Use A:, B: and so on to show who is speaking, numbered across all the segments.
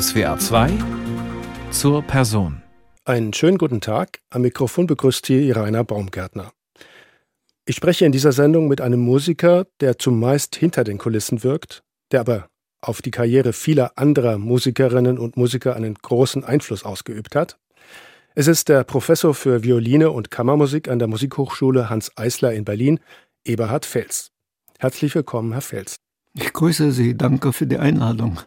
A: SWA 2 zur Person.
B: Einen schönen guten Tag. Am Mikrofon begrüßt hier Rainer Baumgärtner. Ich spreche in dieser Sendung mit einem Musiker, der zumeist hinter den Kulissen wirkt, der aber auf die Karriere vieler anderer Musikerinnen und Musiker einen großen Einfluss ausgeübt hat. Es ist der Professor für Violine und Kammermusik an der Musikhochschule Hans Eisler in Berlin, Eberhard Fels. Herzlich willkommen, Herr Fels.
C: Ich grüße Sie, danke für die Einladung.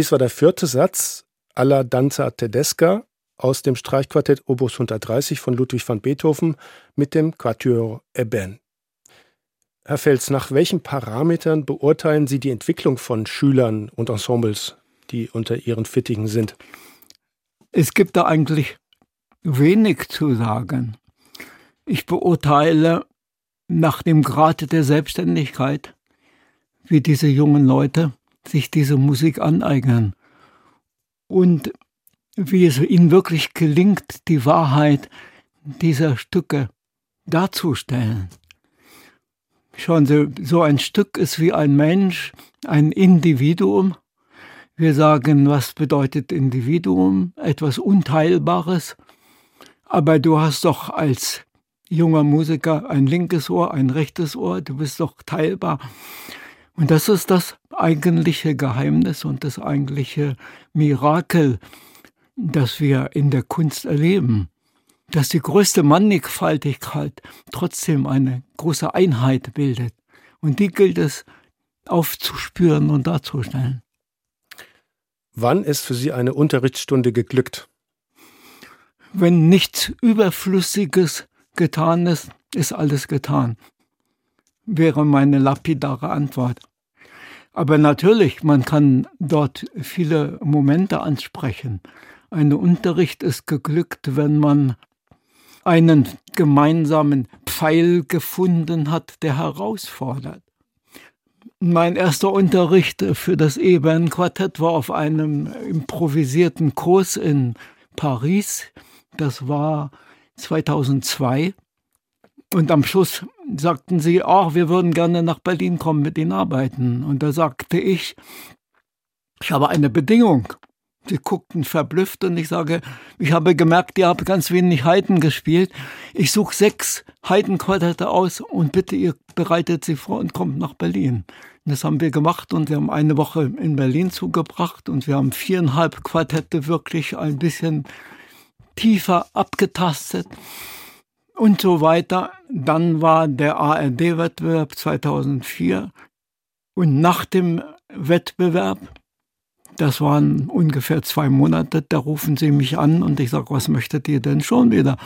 B: Dies war der vierte Satz alla Danza Tedesca aus dem Streichquartett Opus 130 von Ludwig van Beethoven mit dem Quatuor Eben. Herr Fels, nach welchen Parametern beurteilen Sie die Entwicklung von Schülern und Ensembles, die unter Ihren Fittigen sind?
C: Es gibt da eigentlich wenig zu sagen. Ich beurteile nach dem Grad der Selbstständigkeit, wie diese jungen Leute sich diese Musik aneignen und wie es ihnen wirklich gelingt, die Wahrheit dieser Stücke darzustellen. Schauen Sie, so ein Stück ist wie ein Mensch, ein Individuum. Wir sagen, was bedeutet Individuum? Etwas Unteilbares. Aber du hast doch als junger Musiker ein linkes Ohr, ein rechtes Ohr, du bist doch teilbar. Und das ist das eigentliche Geheimnis und das eigentliche Mirakel, das wir in der Kunst erleben. Dass die größte Mannigfaltigkeit trotzdem eine große Einheit bildet. Und die gilt es aufzuspüren und darzustellen.
B: Wann ist für Sie eine Unterrichtsstunde geglückt?
C: Wenn nichts Überflüssiges getan ist, ist alles getan, wäre meine lapidare Antwort. Aber natürlich, man kann dort viele Momente ansprechen. Ein Unterricht ist geglückt, wenn man einen gemeinsamen Pfeil gefunden hat, der herausfordert. Mein erster Unterricht für das E-Band-Quartett war auf einem improvisierten Kurs in Paris. Das war 2002. Und am Schluss sagten sie, ach, wir würden gerne nach Berlin kommen mit Ihnen arbeiten. Und da sagte ich, ich habe eine Bedingung. Sie guckten verblüfft und ich sage, ich habe gemerkt, ihr habt ganz wenig Haydn gespielt. Ich suche sechs Haydn-Quartette aus und bitte, ihr bereitet sie vor und kommt nach Berlin. Das haben wir gemacht und wir haben eine Woche in Berlin zugebracht und wir haben viereinhalb Quartette wirklich ein bisschen tiefer abgetastet und so weiter. Dann war der ARD-Wettbewerb 2004 und nach dem Wettbewerb, das waren ungefähr zwei Monate, da rufen sie mich an und ich sage, was möchtet ihr denn schon wieder?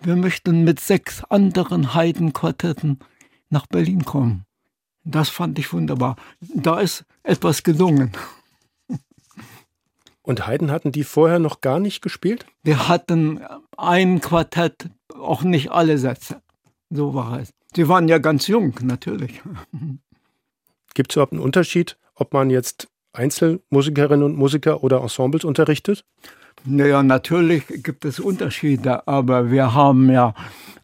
C: Wir möchten mit sechs anderen Heidenquartetten nach Berlin kommen. Das fand ich wunderbar. Da ist etwas gelungen.
B: Und Haydn hatten die vorher noch gar nicht gespielt?
C: Wir hatten ein Quartett, auch nicht alle Sätze. So war es. Sie waren ja ganz jung, natürlich.
B: Gibt es überhaupt einen Unterschied, ob man jetzt Einzelmusikerinnen und Musiker oder Ensembles unterrichtet?
C: Naja, natürlich gibt es Unterschiede, aber wir haben ja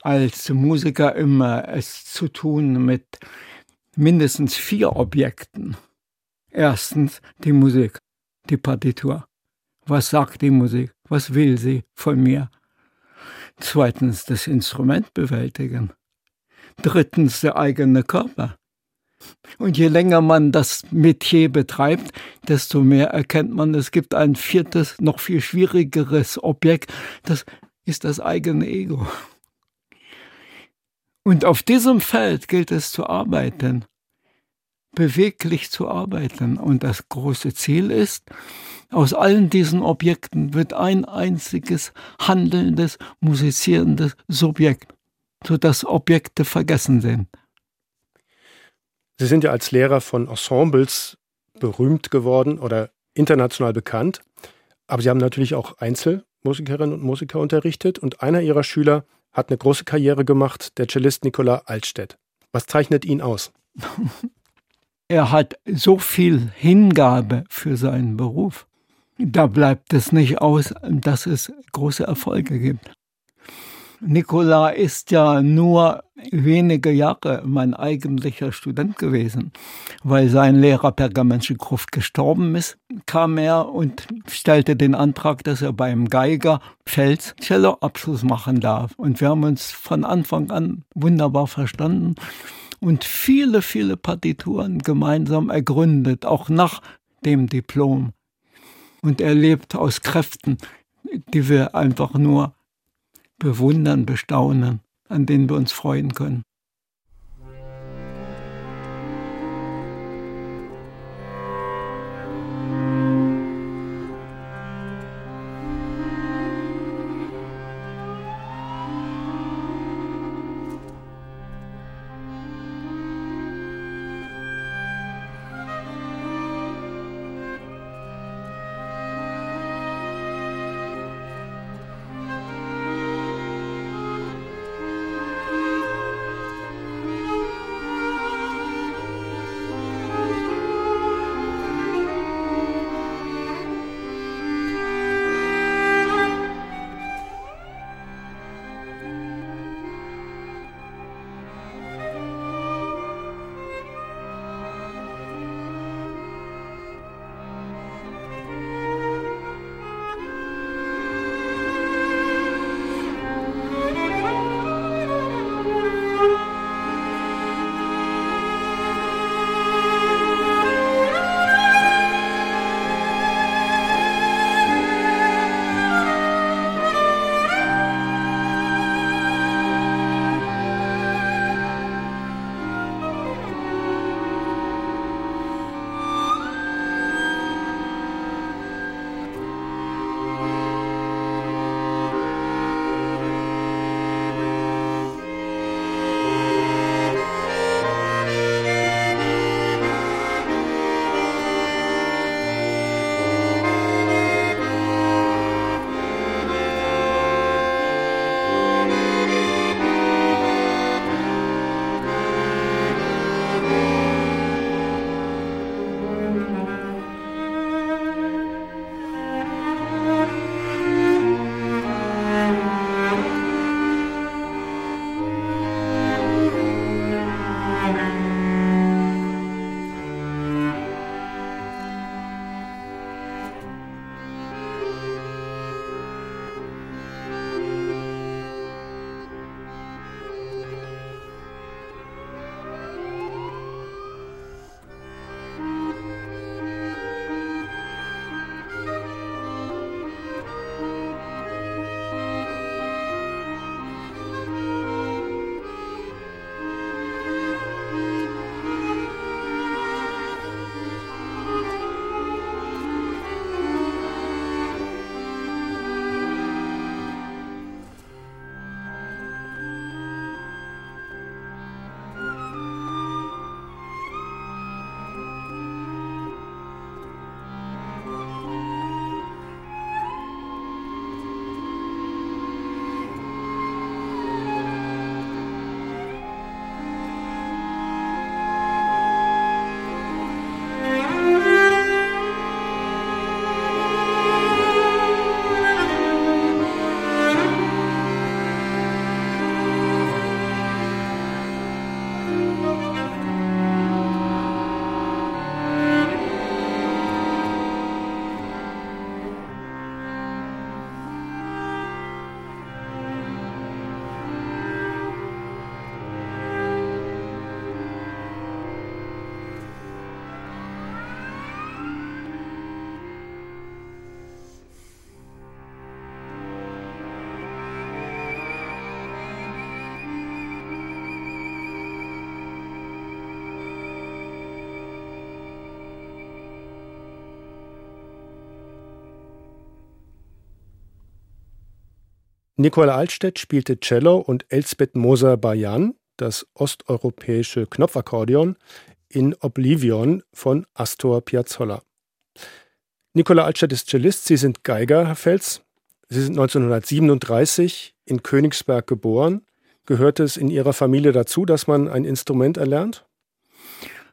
C: als Musiker immer es zu tun mit mindestens vier Objekten. Erstens die Musik, die Partitur. Was sagt die Musik? Was will sie von mir? Zweitens das Instrument bewältigen. Drittens der eigene Körper. Und je länger man das Metier betreibt, desto mehr erkennt man, es gibt ein viertes, noch viel schwierigeres Objekt, das ist das eigene Ego. Und auf diesem Feld gilt es zu arbeiten, beweglich zu arbeiten. Und das große Ziel ist, aus allen diesen Objekten wird ein einziges handelndes, musizierendes Subjekt, sodass Objekte vergessen sind.
B: Sie sind ja als Lehrer von Ensembles berühmt geworden oder international bekannt, aber Sie haben natürlich auch Einzelmusikerinnen und Musiker unterrichtet und einer Ihrer Schüler hat eine große Karriere gemacht, der Cellist Nicola Altstedt. Was zeichnet ihn aus?
C: er hat so viel Hingabe für seinen Beruf. Da bleibt es nicht aus, dass es große Erfolge gibt. Nikola ist ja nur wenige Jahre mein eigentlicher Student gewesen. Weil sein Lehrer Pergamenschikow gestorben ist, kam er und stellte den Antrag, dass er beim Geiger Fels Cello-Abschluss machen darf. Und wir haben uns von Anfang an wunderbar verstanden und viele, viele Partituren gemeinsam ergründet, auch nach dem Diplom. Und er lebt aus Kräften, die wir einfach nur bewundern, bestaunen, an denen wir uns freuen können.
B: Nicola Altstedt spielte Cello und Elsbeth Moser-Bayan, das osteuropäische Knopfakkordeon, in Oblivion von Astor Piazzolla. Nicola Altstedt ist Cellist, Sie sind Geiger, Herr Fels. Sie sind 1937 in Königsberg geboren. Gehört es in Ihrer Familie dazu, dass man ein Instrument erlernt?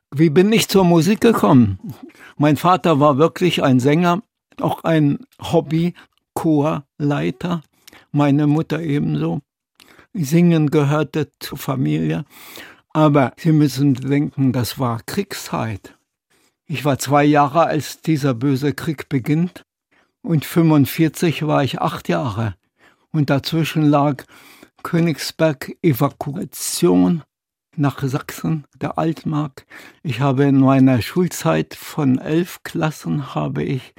C: Wie bin ich zur Musik gekommen? Mein Vater war wirklich ein Sänger, auch ein Hobby-Chorleiter. Meine Mutter ebenso. Singen gehörte zur Familie. Aber Sie müssen denken, das war Kriegszeit. Ich war zwei Jahre, als dieser böse Krieg beginnt. Und 45 war ich acht Jahre. Und dazwischen lag Königsberg Evakuation nach Sachsen, der Altmark. Ich habe in meiner Schulzeit von elf Klassen habe ich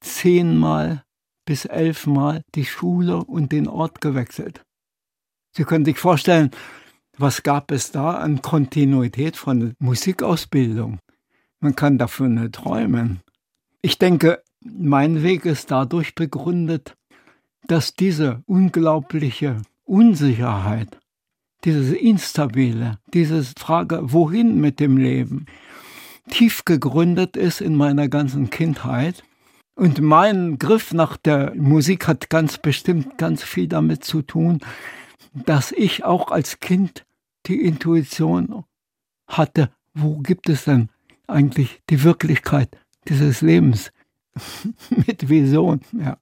C: zehnmal bis elfmal die Schule und den Ort gewechselt. Sie können sich vorstellen, was gab es da an Kontinuität von Musikausbildung? Man kann dafür nicht träumen. Ich denke, mein Weg ist dadurch begründet, dass diese unglaubliche Unsicherheit, dieses Instabile, diese Frage, wohin mit dem Leben, tief gegründet ist in meiner ganzen Kindheit. Und mein Griff nach der Musik hat ganz bestimmt ganz viel damit zu tun, dass ich auch als Kind die Intuition hatte, wo gibt es denn eigentlich die Wirklichkeit dieses Lebens mit Vision. Ja.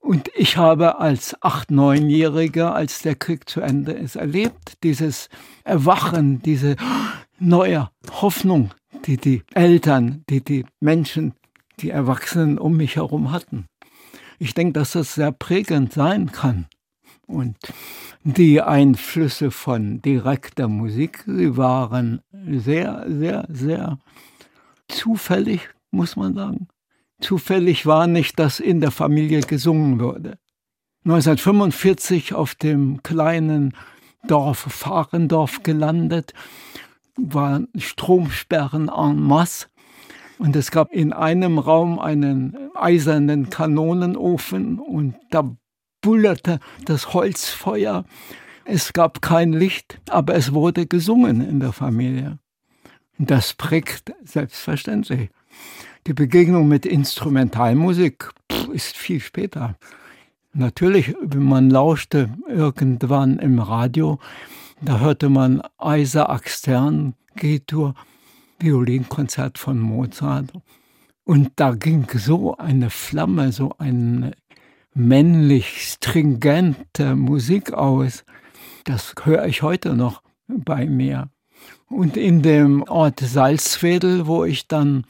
C: Und ich habe als acht, neunjähriger, als der Krieg zu Ende ist, erlebt, dieses Erwachen, diese neue Hoffnung, die die Eltern, die die Menschen, die Erwachsenen um mich herum hatten. Ich denke, dass das sehr prägend sein kann. Und die Einflüsse von direkter Musik, sie waren sehr, sehr, sehr zufällig, muss man sagen. Zufällig war nicht, dass in der Familie gesungen wurde. 1945 auf dem kleinen Dorf Fahrendorf gelandet, waren Stromsperren en masse. Und es gab in einem Raum einen eisernen Kanonenofen und da bullerte das Holzfeuer. Es gab kein Licht, aber es wurde gesungen in der Familie. Das prägt selbstverständlich. Die Begegnung mit Instrumentalmusik ist viel später. Natürlich, wenn man lauschte irgendwann im Radio, da hörte man Isaac Stern, G-Dur, Violinkonzert von Mozart. Und da ging so eine Flamme, so eine männlich stringente Musik aus. Das höre ich heute noch bei mir. Und in dem Ort Salzwedel, wo ich dann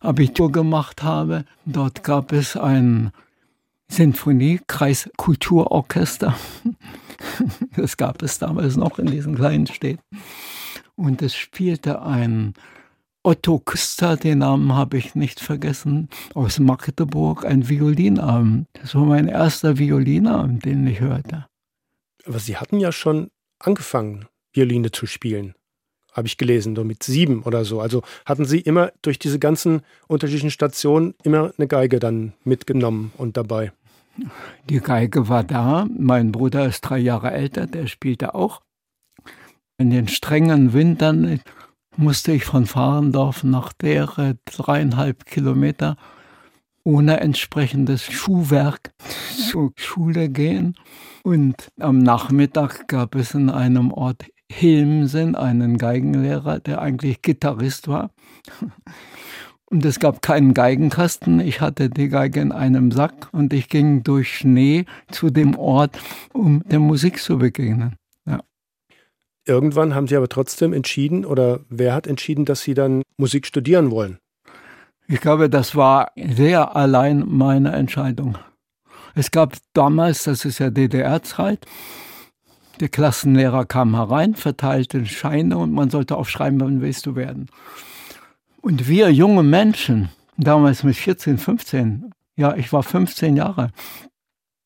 C: Abitur gemacht habe, dort gab es ein Sinfonie-Kreiskulturorchester. Das gab es damals noch in diesen kleinen Städten. Und es spielte ein Otto Küster, den Namen habe ich nicht vergessen, aus Magdeburg, ein Violinabend. Das war mein erster Violinabend, den ich hörte.
B: Aber Sie hatten ja schon angefangen, Violine zu spielen habe ich gelesen, so mit sieben oder so. Also hatten Sie immer durch diese ganzen unterschiedlichen Stationen immer eine Geige dann mitgenommen und dabei?
C: Die Geige war da. Mein Bruder ist drei Jahre älter, der spielte auch. In den strengen Wintern musste ich von Fahrendorf nach Dere dreieinhalb Kilometer ohne entsprechendes Schuhwerk zur Schule gehen. Und am Nachmittag gab es in einem Ort Hilmsen, einen Geigenlehrer, der eigentlich Gitarrist war. Und es gab keinen Geigenkasten. Ich hatte die Geige in einem Sack und ich ging durch Schnee zu dem Ort, um der Musik zu begegnen.
B: Irgendwann haben Sie aber trotzdem entschieden, oder wer hat entschieden, dass Sie dann Musik studieren wollen?
C: Ich glaube, das war sehr allein meine Entscheidung. Es gab damals, das ist ja DDR-Zeit, der Klassenlehrer kam herein, verteilte Scheine und man sollte aufschreiben, wann willst du werden. Und wir junge Menschen, damals mit 14, 15, ja, ich war 15 Jahre,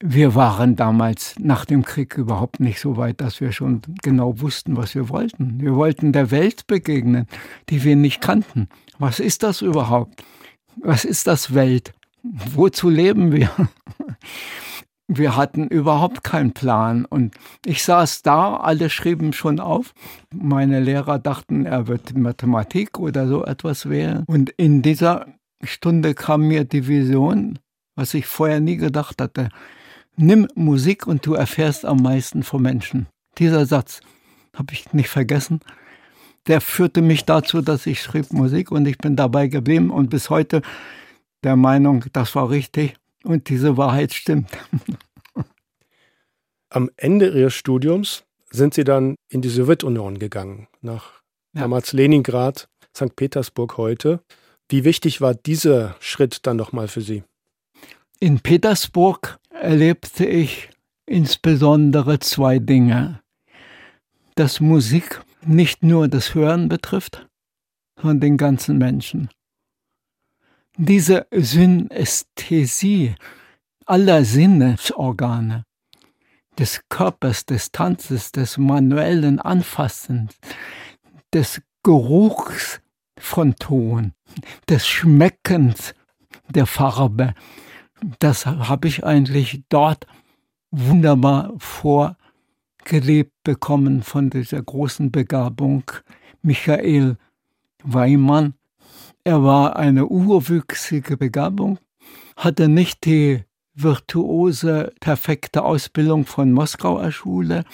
C: wir waren damals nach dem Krieg überhaupt nicht so weit, dass wir schon genau wussten, was wir wollten. Wir wollten der Welt begegnen, die wir nicht kannten. Was ist das überhaupt? Was ist das Welt? Wozu leben wir? wir hatten überhaupt keinen Plan. Und ich saß da, alle schrieben schon auf. Meine Lehrer dachten, er wird Mathematik oder so etwas wählen. Und in dieser Stunde kam mir die Vision, was ich vorher nie gedacht hatte. Nimm Musik und du erfährst am meisten von Menschen. Dieser Satz habe ich nicht vergessen. Der führte mich dazu, dass ich schrieb Musik und ich bin dabei geblieben und bis heute der Meinung, das war richtig und diese Wahrheit stimmt.
B: Am Ende Ihres Studiums sind Sie dann in die Sowjetunion gegangen, nach ja. damals Leningrad, St. Petersburg heute. Wie wichtig war dieser Schritt dann nochmal für Sie?
C: In Petersburg erlebte ich insbesondere zwei Dinge. Dass Musik nicht nur das Hören betrifft, sondern den ganzen Menschen. Diese Synästhesie aller Sinnesorgane, des Körpers, des Tanzes, des manuellen Anfassens, des Geruchs von Ton, des Schmeckens der Farbe, das habe ich eigentlich dort wunderbar vorgelebt bekommen von dieser großen Begabung. Michael Weimann, er war eine urwüchsige Begabung, hatte nicht die virtuose, perfekte Ausbildung von Moskauer Schule,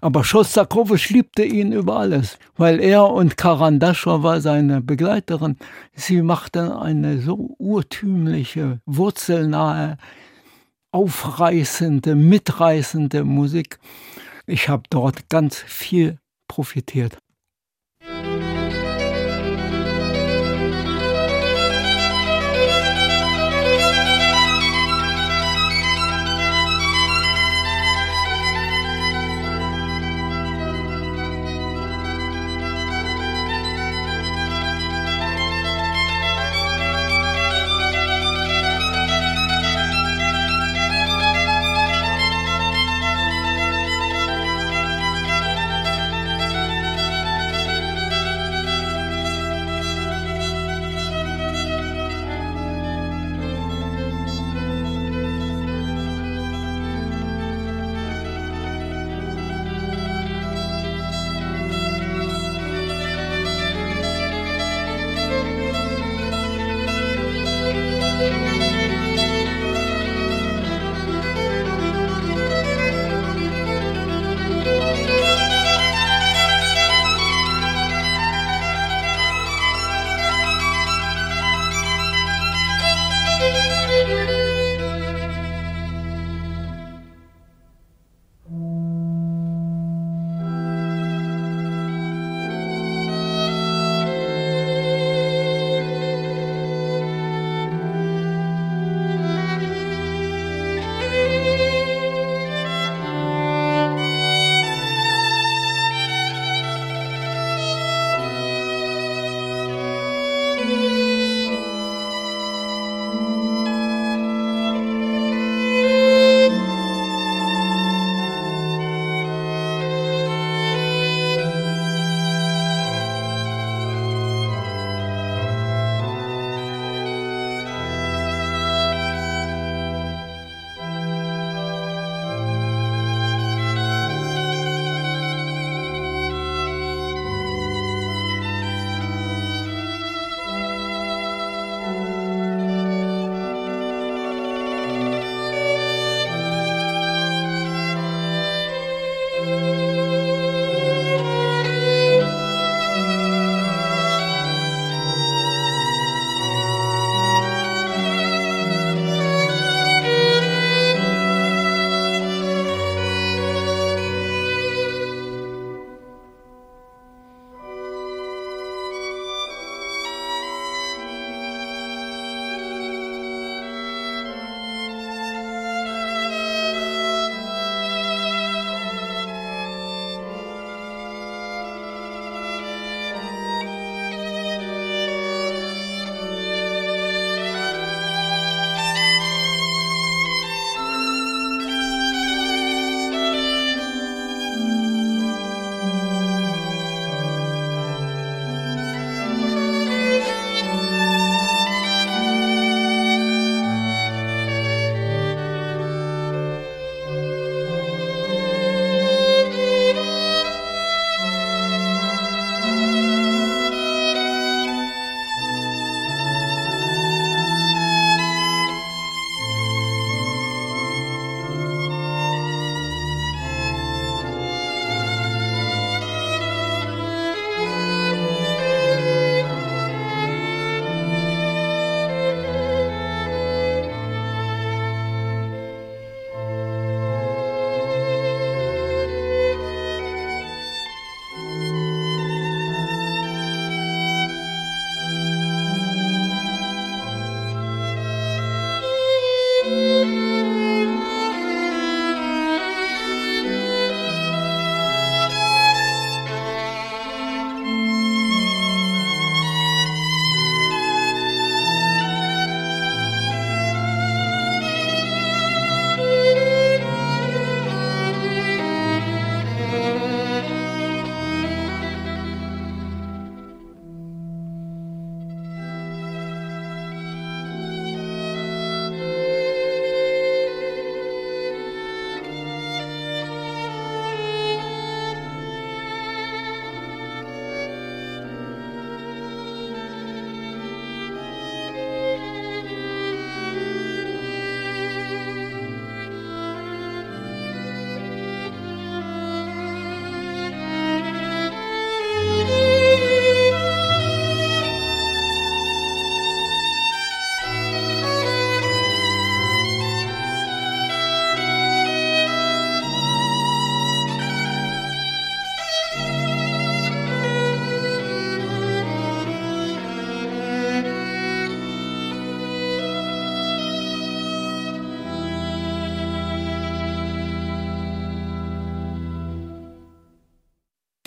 C: aber Schostakowitsch liebte ihn über alles, weil er und Karandaschow war seine Begleiterin. Sie machten eine so urtümliche, wurzelnahe, aufreißende, mitreißende Musik. Ich habe dort ganz viel profitiert.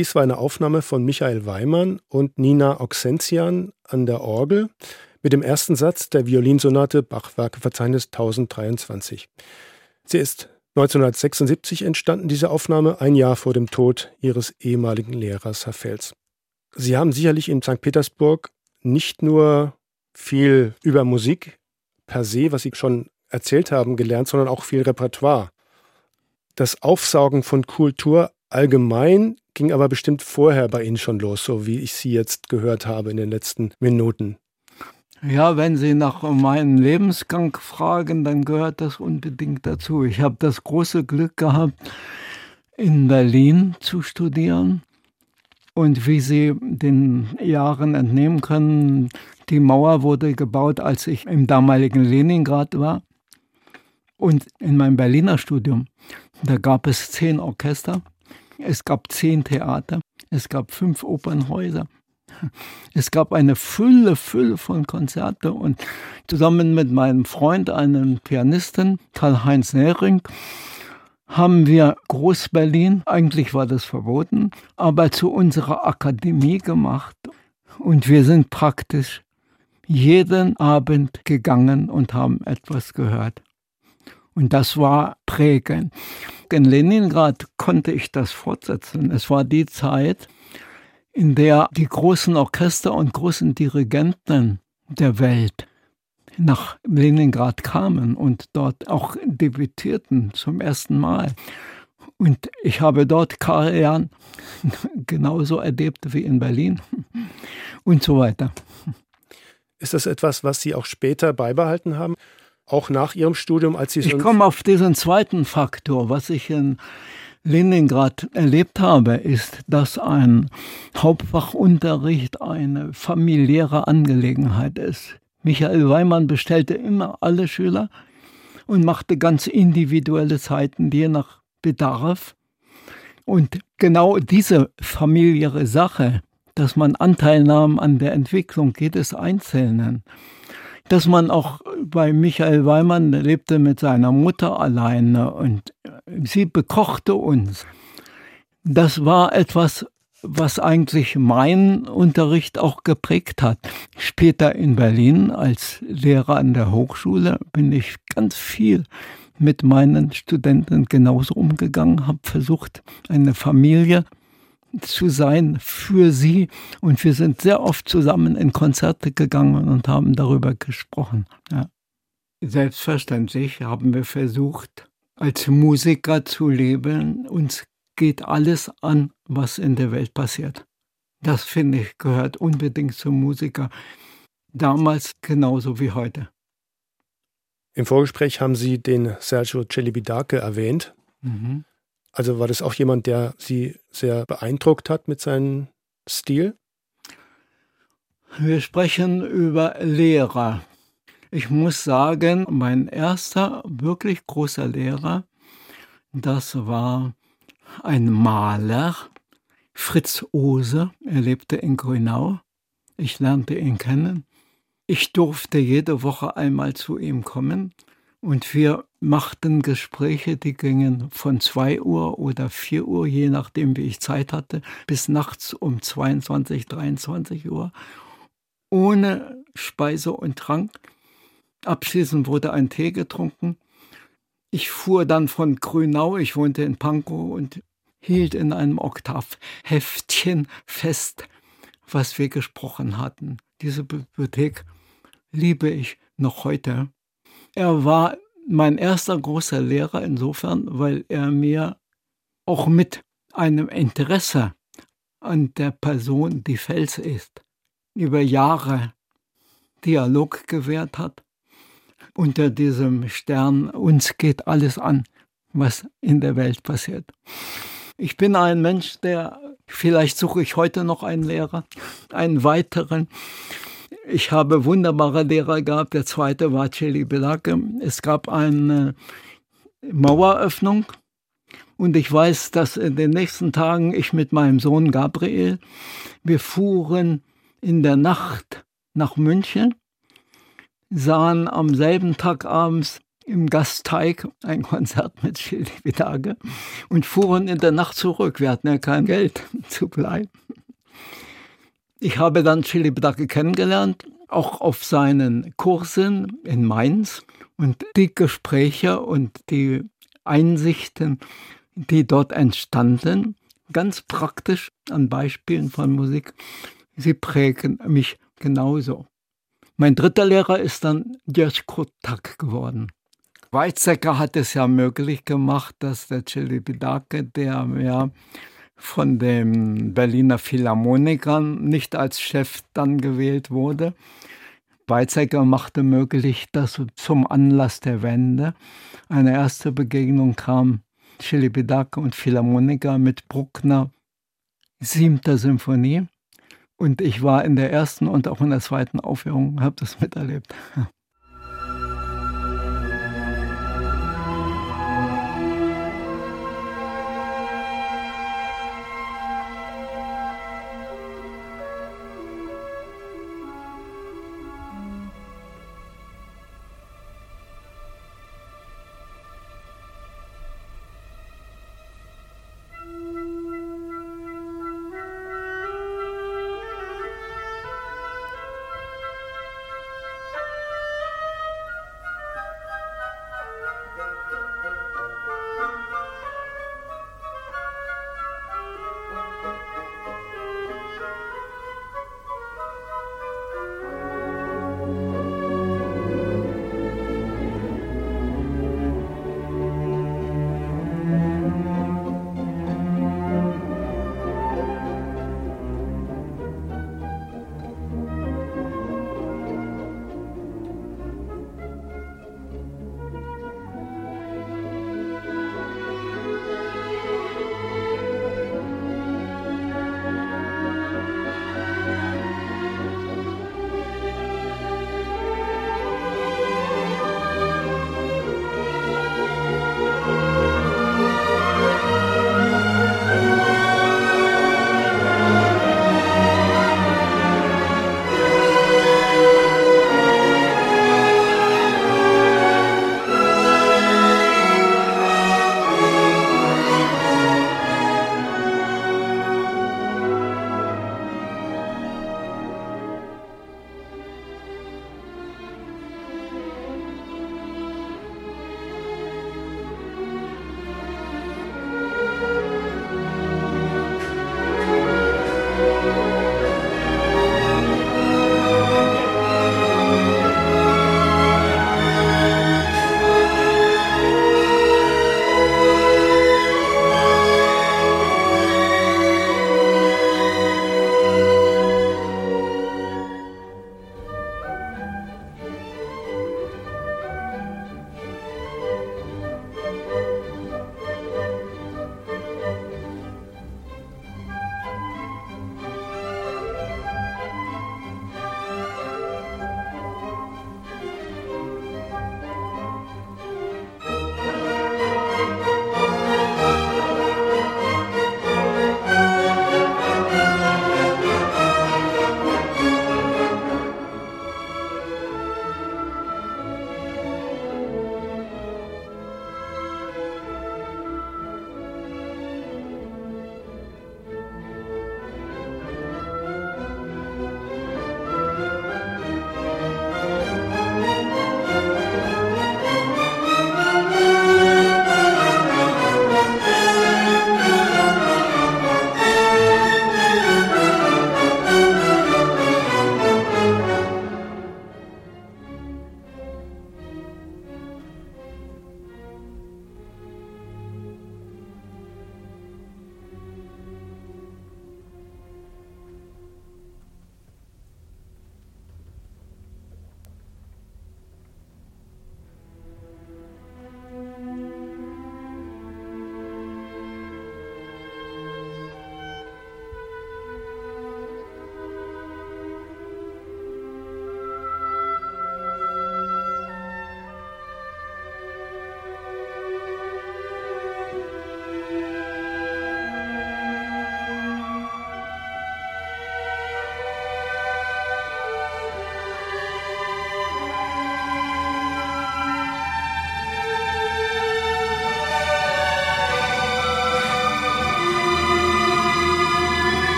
B: Dies war eine Aufnahme von Michael Weimann und Nina Oxentian an der Orgel mit dem ersten Satz der Violinsonate Bachwerkeverzeichnis 1023. Sie ist 1976 entstanden, diese Aufnahme, ein Jahr vor dem Tod ihres ehemaligen Lehrers, Herr Fels. Sie haben sicherlich in St. Petersburg nicht nur viel über Musik per se, was Sie schon erzählt haben, gelernt, sondern auch viel Repertoire. Das Aufsaugen von Kultur allgemein ging aber bestimmt vorher bei Ihnen schon los, so wie ich Sie jetzt gehört habe in den letzten Minuten.
C: Ja, wenn Sie nach meinem Lebensgang fragen, dann gehört das unbedingt dazu. Ich habe das große Glück gehabt, in Berlin zu studieren. Und wie Sie den Jahren entnehmen können, die Mauer wurde gebaut, als ich im damaligen Leningrad war. Und in meinem Berliner Studium, da gab es zehn Orchester, es gab zehn Theater, es gab fünf Opernhäuser, es gab eine Fülle, Fülle von Konzerten und zusammen mit meinem Freund, einem Pianisten, Karl-Heinz Nehring, haben wir Groß-Berlin, eigentlich war das verboten, aber zu unserer Akademie gemacht. Und wir sind praktisch jeden Abend gegangen und haben etwas gehört. Und das war prägend. In Leningrad konnte ich das fortsetzen. Es war die Zeit, in der die großen Orchester und großen Dirigenten der Welt nach Leningrad kamen und dort auch debütierten zum ersten Mal. Und ich habe dort Karajan genauso erlebt wie in Berlin und so weiter.
B: Ist das etwas, was Sie auch später beibehalten haben? Auch nach Ihrem Studium, als Sie
C: Ich komme auf diesen zweiten Faktor, was ich in Leningrad erlebt habe, ist, dass ein Hauptfachunterricht eine familiäre Angelegenheit ist. Michael Weimann bestellte immer alle Schüler und machte ganz individuelle Zeiten, je nach Bedarf. Und genau diese familiäre Sache, dass man Anteil nahm an der Entwicklung jedes Einzelnen, dass man auch bei Michael Weimann lebte mit seiner Mutter alleine und sie bekochte uns. Das war etwas, was eigentlich meinen Unterricht auch geprägt hat. Später in Berlin als Lehrer an der Hochschule bin ich ganz viel mit meinen Studenten genauso umgegangen, habe versucht, eine Familie zu sein für sie. Und wir sind sehr oft zusammen in Konzerte gegangen und haben darüber gesprochen. Ja. Selbstverständlich haben wir versucht, als Musiker zu leben. Uns geht alles an, was in der Welt passiert. Das finde ich gehört unbedingt zum Musiker. Damals genauso wie heute.
B: Im Vorgespräch haben Sie den Sergio Celibidake erwähnt. Mhm. Also war das auch jemand, der Sie sehr beeindruckt hat mit seinem Stil?
C: Wir sprechen über Lehrer. Ich muss sagen, mein erster wirklich großer Lehrer, das war ein Maler, Fritz Ose. Er lebte in Grünau. Ich lernte ihn kennen. Ich durfte jede Woche einmal zu ihm kommen und wir machten Gespräche, die gingen von 2 Uhr oder 4 Uhr, je nachdem, wie ich Zeit hatte, bis nachts um 22, 23 Uhr, ohne Speise und Trank. Abschließend wurde ein Tee getrunken. Ich fuhr dann von Grünau, ich wohnte in Pankow und hielt in einem Oktavheftchen fest, was wir gesprochen hatten. Diese Bibliothek liebe ich noch heute. Er war mein erster großer Lehrer insofern, weil er mir auch mit einem Interesse an der Person, die Fels ist, über Jahre Dialog gewährt hat. Unter diesem Stern, uns geht alles an, was in der Welt passiert. Ich bin ein Mensch, der, vielleicht suche ich heute noch einen Lehrer, einen weiteren, ich habe wunderbare Lehrer gehabt. Der zweite war Celi Belake. Es gab eine Maueröffnung. Und ich weiß, dass in den nächsten Tagen ich mit meinem Sohn Gabriel, wir fuhren in der Nacht nach München, sahen am selben Tag abends im Gasteig ein Konzert mit Chili Vidage und fuhren in der Nacht zurück. Wir hatten ja kein Geld zu bleiben. Ich habe dann Chili Vidage kennengelernt, auch auf seinen Kursen in Mainz. Und die Gespräche und die Einsichten, die dort entstanden, ganz praktisch an Beispielen von Musik, sie prägen mich genauso. Mein dritter Lehrer ist dann Jeschko Tak geworden. Weizsäcker hat es ja möglich gemacht, dass der Chili Bidake, der ja von den Berliner Philharmonikern nicht als Chef dann gewählt wurde. Weizsäcker machte möglich, dass zum Anlass der Wende eine erste Begegnung kam, Chili Bidake und Philharmoniker mit Bruckner, siebter Symphonie. Und ich war in der ersten und auch in der zweiten Aufführung, habe das miterlebt.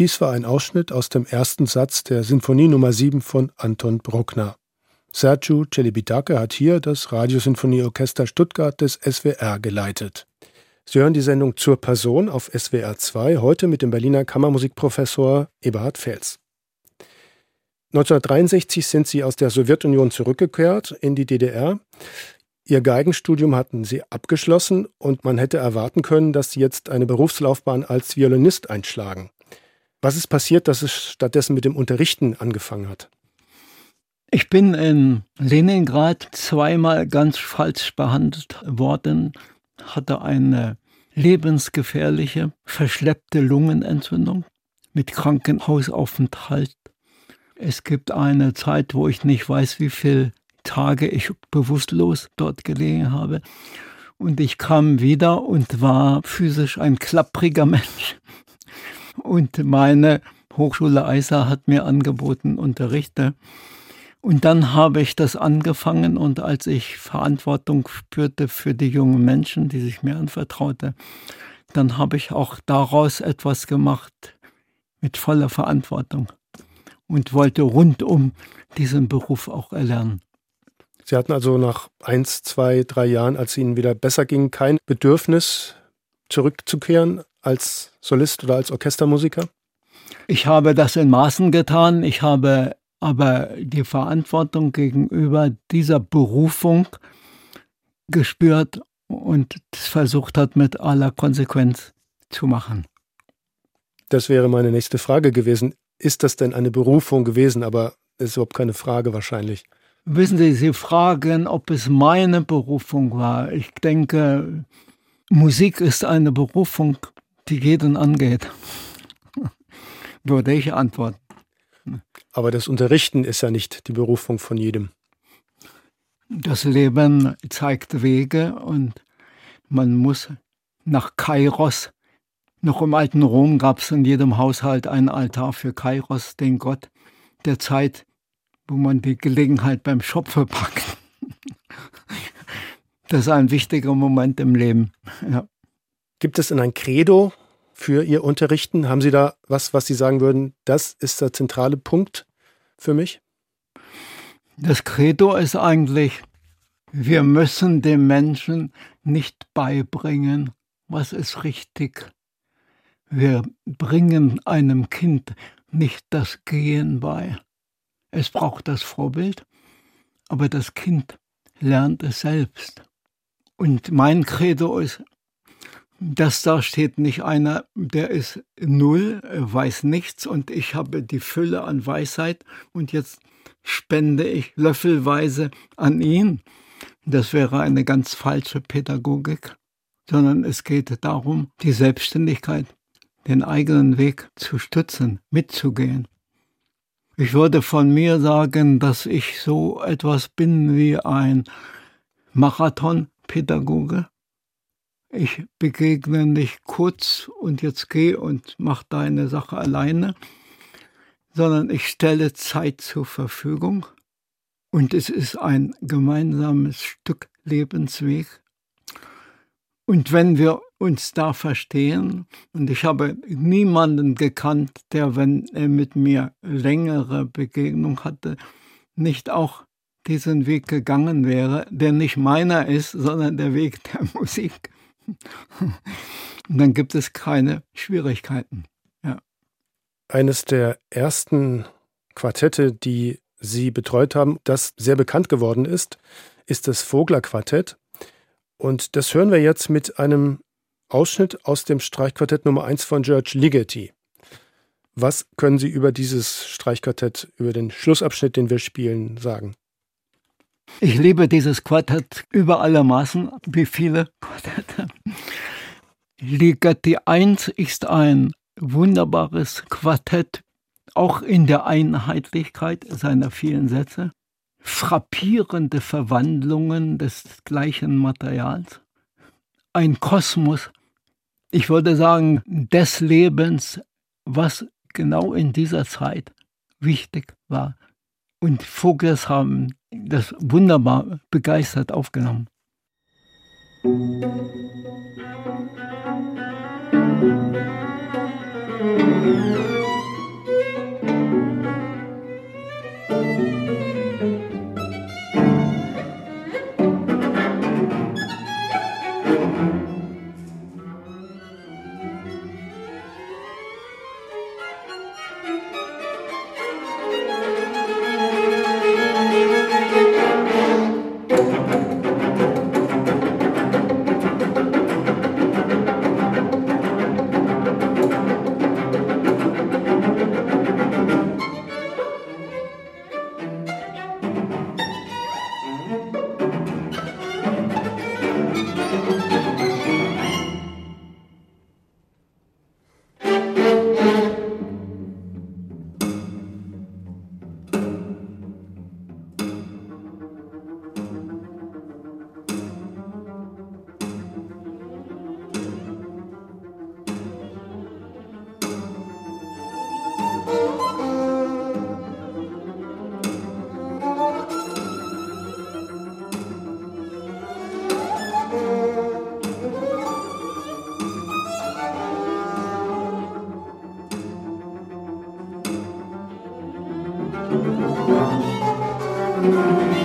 B: Dies war ein Ausschnitt aus dem ersten Satz der Sinfonie Nummer 7 von Anton Bruckner. Sergiu Celibidache hat hier das Radiosinfonieorchester Stuttgart des SWR geleitet. Sie hören die Sendung zur Person auf SWR 2, heute mit dem Berliner Kammermusikprofessor Eberhard Fels. 1963 sind Sie aus der Sowjetunion zurückgekehrt in die DDR. Ihr Geigenstudium hatten Sie abgeschlossen und man hätte erwarten können, dass Sie jetzt eine Berufslaufbahn als Violinist einschlagen. Was ist passiert, dass es stattdessen mit dem Unterrichten angefangen hat?
C: Ich bin in Leningrad zweimal ganz falsch behandelt worden, hatte eine lebensgefährliche, verschleppte Lungenentzündung mit Krankenhausaufenthalt. Es gibt eine Zeit, wo ich nicht weiß, wie viele Tage ich bewusstlos dort gelegen habe. Und ich kam wieder und war physisch ein klappriger Mensch. Und meine Hochschule Eisa hat mir angeboten, unterrichte. Und dann habe ich das angefangen und als ich Verantwortung spürte für die jungen Menschen, die sich mir anvertraute, dann habe ich auch daraus etwas gemacht mit voller Verantwortung und wollte rundum diesen Beruf auch erlernen.
B: Sie hatten also nach eins, zwei, drei Jahren, als es Ihnen wieder besser ging, kein Bedürfnis, zurückzukehren als Solist oder als Orchestermusiker?
C: Ich habe das in Maßen getan. Ich habe aber die Verantwortung gegenüber dieser Berufung gespürt und versucht hat, mit aller Konsequenz zu machen.
B: Das wäre meine nächste Frage gewesen. Ist das denn eine Berufung gewesen? Aber ist überhaupt keine Frage wahrscheinlich.
C: Wissen Sie, Sie fragen, ob es meine Berufung war. Ich denke, Musik ist eine Berufung, die jeden angeht. Würde ich antworten.
B: Aber das Unterrichten ist ja nicht die Berufung von jedem.
C: Das Leben zeigt Wege und man muss nach Kairos. Noch im alten Rom gab es in jedem Haushalt einen Altar für Kairos, den Gott der Zeit, wo man die Gelegenheit beim Schopfe packt. Das ist ein wichtiger Moment im Leben. Ja.
B: Gibt es denn ein Credo für Ihr Unterrichten? Haben Sie da was, was Sie sagen würden, das ist der zentrale Punkt für mich?
C: Das Credo ist eigentlich, wir müssen dem Menschen nicht beibringen, was ist richtig. Wir bringen einem Kind nicht das Gehen bei. Es braucht das Vorbild, aber das Kind lernt es selbst. Und mein Credo ist, dass da steht nicht einer, der ist null, weiß nichts und ich habe die Fülle an Weisheit und jetzt spende ich löffelweise an ihn. Das wäre eine ganz falsche Pädagogik, sondern es geht darum, die Selbstständigkeit, den eigenen Weg zu stützen, mitzugehen. Ich würde von mir sagen, dass ich so etwas bin wie ein Marathonpädagoge, ich begegne nicht kurz und jetzt geh und mach deine Sache alleine, sondern ich stelle Zeit zur Verfügung und es ist ein gemeinsames Stück Lebensweg. Und wenn wir uns da verstehen, und ich habe niemanden gekannt, der, wenn er mit mir längere Begegnung hatte, nicht auch diesen Weg gegangen wäre, der nicht meiner ist, sondern der Weg der Musik. Und dann gibt es keine Schwierigkeiten. Ja.
B: Eines der ersten Quartette, die Sie betreut haben, das sehr bekannt geworden ist, ist das Vogler Quartett. Und das hören wir jetzt mit einem Ausschnitt aus dem Streichquartett Nummer 1 von George Ligeti. Was können Sie über dieses Streichquartett, über den Schlussabschnitt, den wir spielen, sagen?
C: Ich liebe dieses Quartett über alle Maßen, wie viele Quartette. Ligeti 1 ist ein wunderbares Quartett, auch in der Einheitlichkeit seiner vielen Sätze. Frappierende Verwandlungen des gleichen Materials. Ein Kosmos, ich würde sagen, des Lebens, was genau in dieser Zeit wichtig war. Und Vogels haben das wunderbar begeistert aufgenommen. Musik Thank you.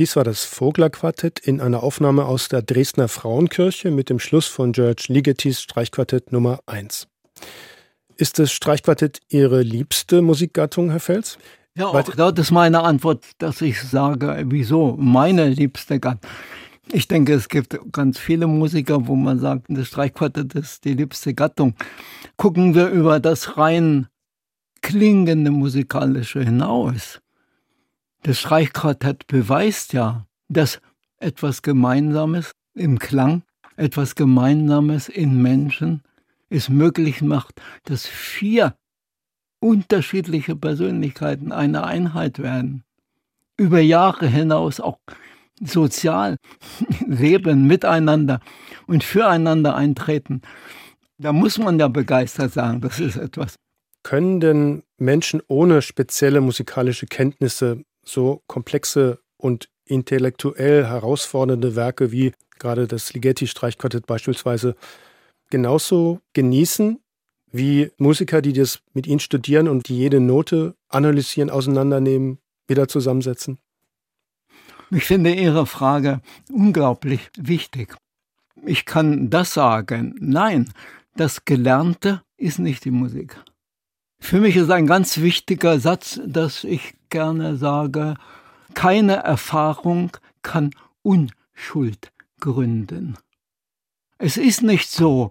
B: Dies war das Vogler-Quartett in einer Aufnahme aus der Dresdner Frauenkirche mit dem Schluss von George Ligetis Streichquartett Nummer 1. Ist das Streichquartett Ihre liebste Musikgattung, Herr Fels?
C: Ja, auch das ist meine Antwort, dass ich sage, wieso meine liebste Gattung. Ich denke, es gibt ganz viele Musiker, wo man sagt, das Streichquartett ist die liebste Gattung. Gucken wir über das rein klingende musikalische hinaus. Das Streichquartett beweist ja, dass etwas Gemeinsames im Klang, etwas Gemeinsames in Menschen es möglich macht, dass vier unterschiedliche Persönlichkeiten eine Einheit werden. Über Jahre hinaus auch sozial leben, miteinander und füreinander eintreten. Da muss man ja begeistert sagen, das ist etwas.
B: Können denn Menschen ohne spezielle musikalische Kenntnisse so komplexe und intellektuell herausfordernde Werke wie gerade das Ligeti-Streichquartett beispielsweise genauso genießen wie Musiker, die das mit ihnen studieren und die jede Note analysieren, auseinandernehmen, wieder zusammensetzen?
C: Ich finde Ihre Frage unglaublich wichtig. Ich kann das sagen. Nein, das Gelernte ist nicht die Musik. Für mich ist ein ganz wichtiger Satz, dass ich gerne sage, keine Erfahrung kann Unschuld gründen. Es ist nicht so,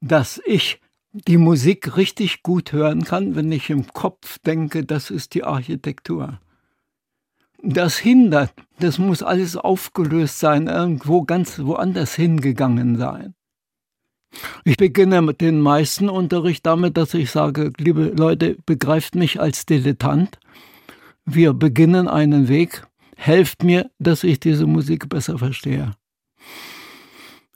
C: dass ich die Musik richtig gut hören kann, wenn ich im Kopf denke, das ist die Architektur. Das hindert, das muss alles aufgelöst sein, irgendwo ganz woanders hingegangen sein. Ich beginne mit dem meisten Unterricht damit, dass ich sage, liebe Leute, begreift mich als Dilettant. Wir beginnen einen Weg, helft mir, dass ich diese Musik besser verstehe.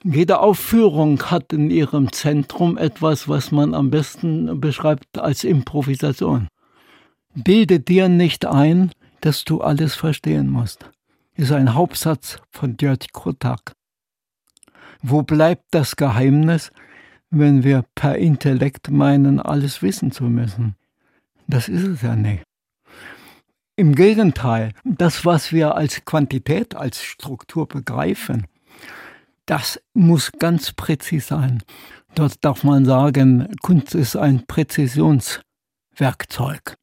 C: Jede Aufführung hat in ihrem Zentrum etwas, was man am besten beschreibt als Improvisation. Bilde dir nicht ein, dass du alles verstehen musst, ist ein Hauptsatz von Dirty Krotak. Wo bleibt das Geheimnis, wenn wir per Intellekt meinen, alles wissen zu müssen? Das ist es ja nicht. Im Gegenteil, das, was wir als Quantität, als Struktur begreifen, das muss ganz präzis sein. Dort darf man sagen, Kunst ist ein Präzisionswerkzeug.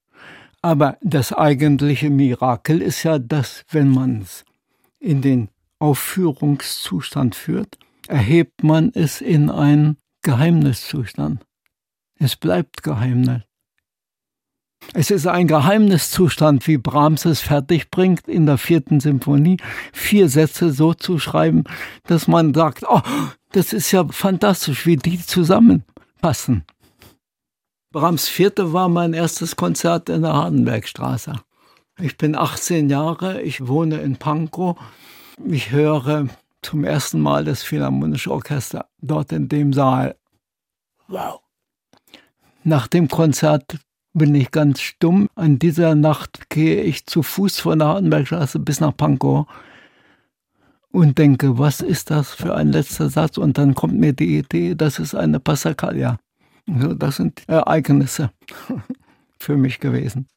C: Aber das eigentliche Mirakel ist ja, dass wenn man es in den Aufführungszustand führt, erhebt man es in einen Geheimniszustand. Es bleibt Geheimnis. Es ist ein Geheimniszustand, wie Brahms es fertigbringt, in der vierten Symphonie vier Sätze so zu schreiben, dass man sagt, oh, das ist ja fantastisch, wie die zusammenpassen. Brahms vierte war mein erstes Konzert in der Hardenbergstraße. Ich bin 18 Jahre, ich wohne in Pankow. Ich höre zum ersten Mal das Philharmonische Orchester dort in dem Saal. Wow. Nach dem Konzert bin ich ganz stumm. An dieser Nacht gehe ich zu Fuß von der Hardenbergstraße bis nach Pankow und denke, was ist das für ein letzter Satz? Und dann kommt mir die Idee, das ist eine Passacaglia. Das sind Ereignisse für mich gewesen.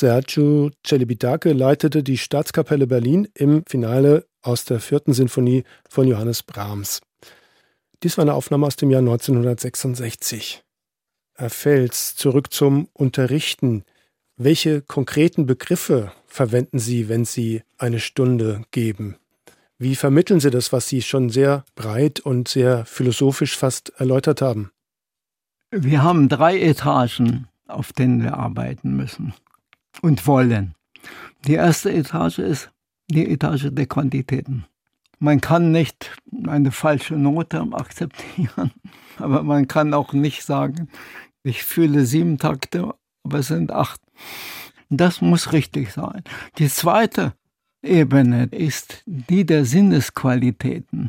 B: Sergio Celibidache leitete die Staatskapelle Berlin im Finale aus der vierten Sinfonie von Johannes Brahms. Dies war eine Aufnahme aus dem Jahr 1966. Herr Fels, zurück zum Unterrichten. Welche konkreten Begriffe verwenden Sie, wenn Sie eine Stunde geben? Wie vermitteln Sie das, was Sie schon sehr breit und sehr philosophisch fast erläutert haben?
C: Wir haben drei Etagen, auf denen wir arbeiten müssen und wollen. Die erste Etage ist die Etage der Quantitäten. Man kann nicht eine falsche Note akzeptieren, aber man kann auch nicht sagen, ich fühle sieben Takte, aber es sind acht. Das muss richtig sein. Die zweite Ebene ist die der Sinnesqualitäten.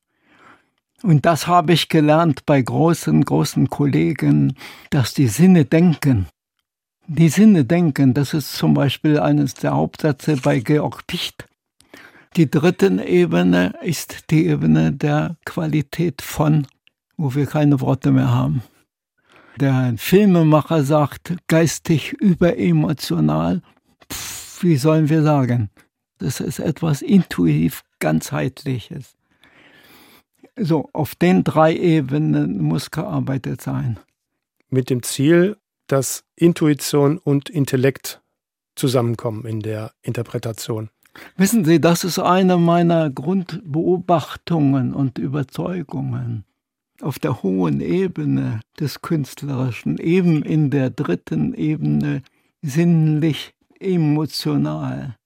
C: Und das habe ich gelernt bei großen, großen Kollegen, dass die Sinne denken die Sinne denken. Das ist zum Beispiel eines der Hauptsätze bei Georg Picht. Die dritte Ebene ist die Ebene der Qualität von, wo wir keine Worte mehr haben. Der Filmemacher sagt geistig überemotional. Wie sollen wir sagen? Das ist etwas intuitiv ganzheitliches. So, auf den drei Ebenen muss gearbeitet sein.
B: Mit dem Ziel, dass Intuition und Intellekt zusammenkommen in der Interpretation.
C: Wissen Sie, das ist eine meiner Grundbeobachtungen und Überzeugungen. Auf der hohen Ebene des Künstlerischen, eben in der dritten Ebene, sinnlich, emotional.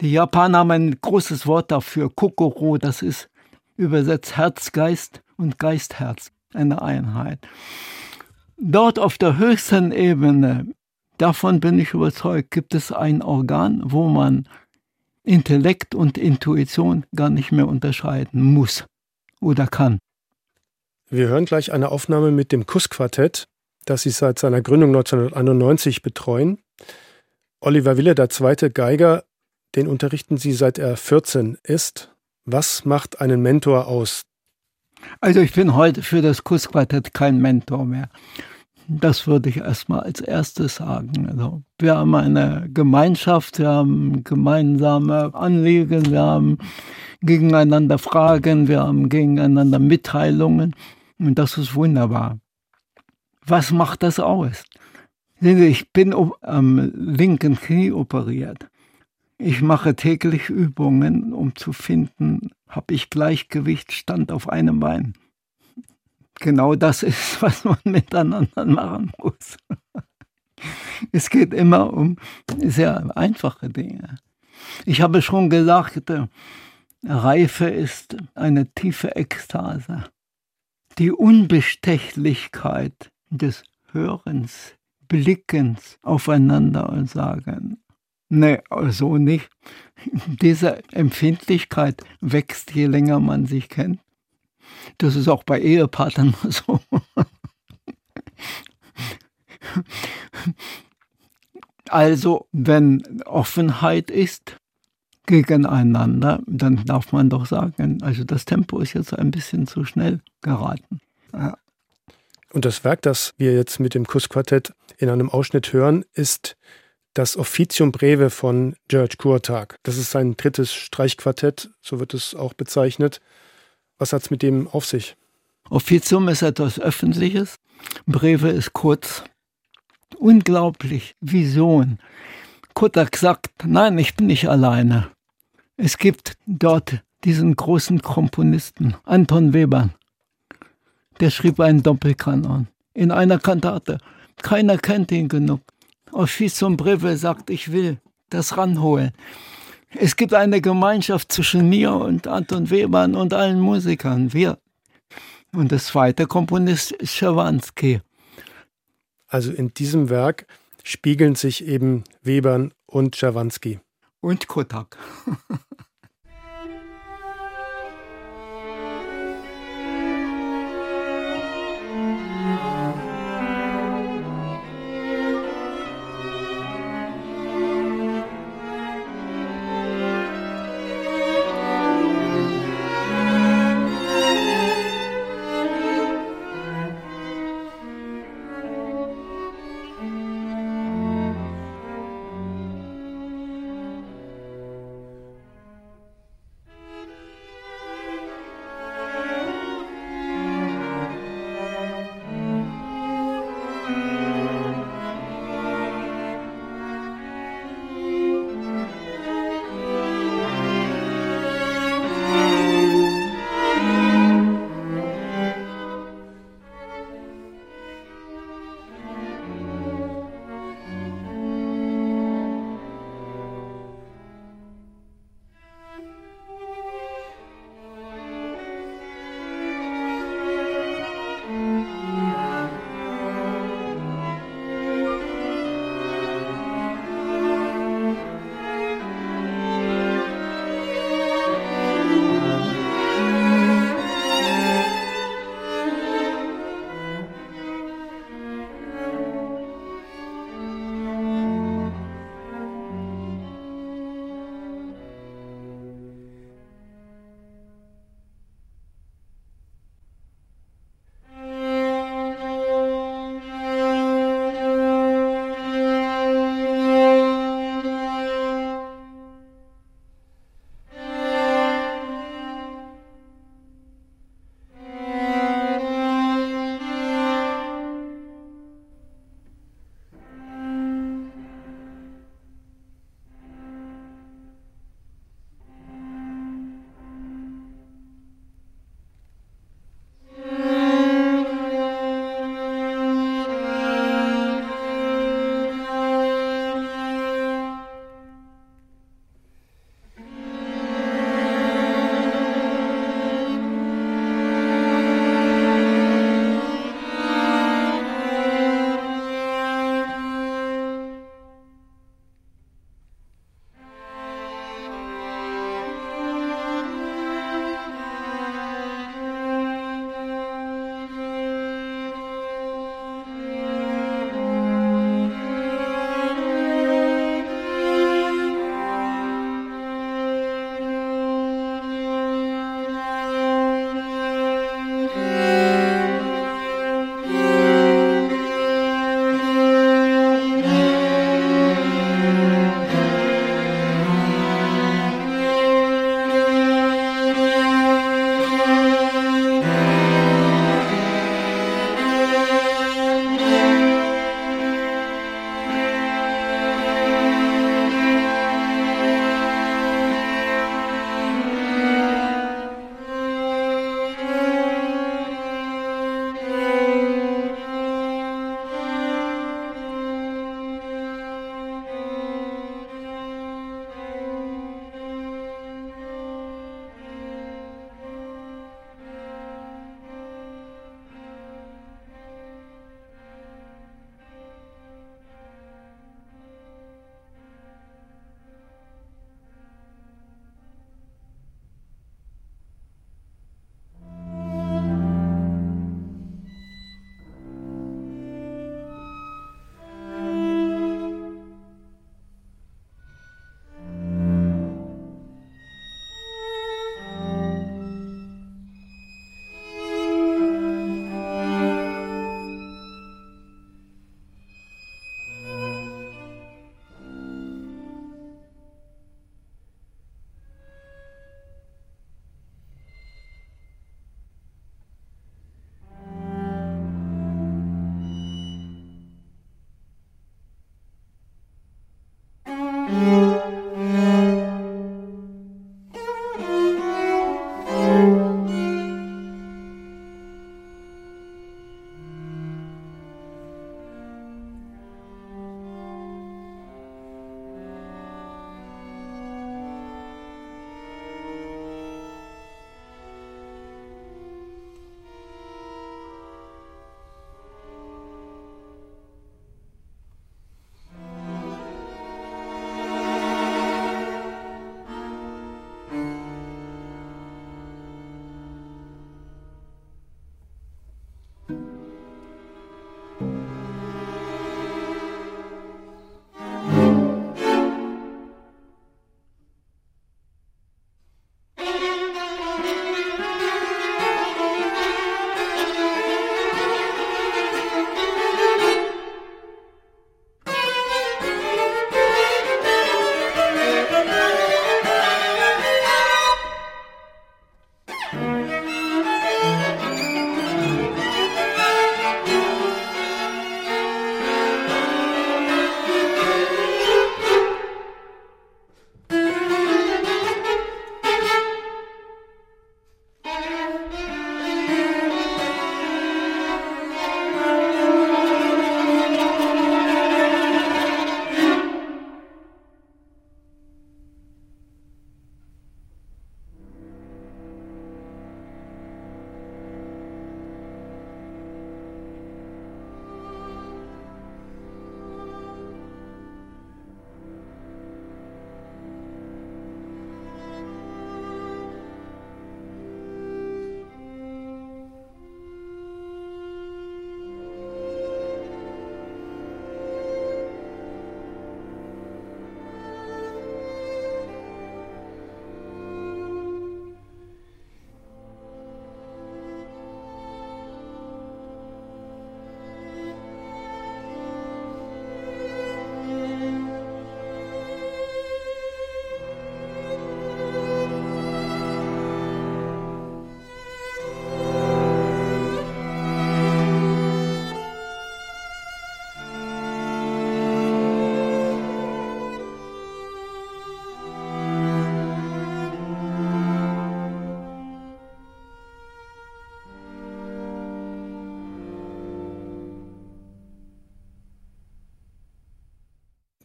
C: Die Japaner haben ein großes Wort dafür, Kokoro, das ist übersetzt Herzgeist und Geistherz, eine Einheit. Dort auf der höchsten Ebene, davon bin ich überzeugt, gibt es ein Organ, wo man Intellekt und Intuition gar nicht mehr unterscheiden muss oder kann.
B: Wir hören gleich eine Aufnahme mit dem Kussquartett, das Sie seit seiner Gründung 1991 betreuen. Oliver Wille, der zweite Geiger, den unterrichten Sie seit er 14 ist. Was macht einen Mentor aus?
C: Also ich bin heute für das Kussquartett kein Mentor mehr. Das würde ich erstmal als erstes sagen. Also wir haben eine Gemeinschaft, wir haben gemeinsame Anliegen, wir haben gegeneinander Fragen, wir haben gegeneinander Mitteilungen und das ist wunderbar. Was macht das aus? Ich bin am linken Knie operiert. Ich mache täglich Übungen, um zu finden, habe ich Gleichgewicht, stand auf einem Bein. Genau das ist, was man miteinander machen muss. Es geht immer um sehr einfache Dinge. Ich habe schon gesagt, Reife ist eine tiefe Ekstase. Die Unbestechlichkeit des Hörens, Blickens aufeinander und sagen, Nee, so nicht. Diese Empfindlichkeit wächst, je länger man sich kennt. Das ist auch bei Ehepartnern so. Also, wenn Offenheit ist gegeneinander, dann darf man doch sagen, also das Tempo ist jetzt ein bisschen zu schnell geraten. Ja.
B: Und das Werk, das wir jetzt mit dem Kussquartett in einem Ausschnitt hören, ist das Officium Breve von George Kurtag. Das ist sein drittes Streichquartett, so wird es auch bezeichnet. Was hat es mit dem auf sich?
C: Officium ist etwas Öffentliches, Breve ist kurz. Unglaublich, Vision. Kurtag sagt, nein, ich bin nicht alleine. Es gibt dort diesen großen Komponisten, Anton Weber. Der schrieb einen Doppelkanon in einer Kantate. Keiner kennt ihn genug. Officium Breve sagt, ich will das ranholen. Es gibt eine Gemeinschaft zwischen mir und Anton Webern und allen Musikern, wir. Und der zweite Komponist ist Schawanski.
B: Also in diesem Werk spiegeln sich eben Webern und Schawanski.
C: Und Kotak.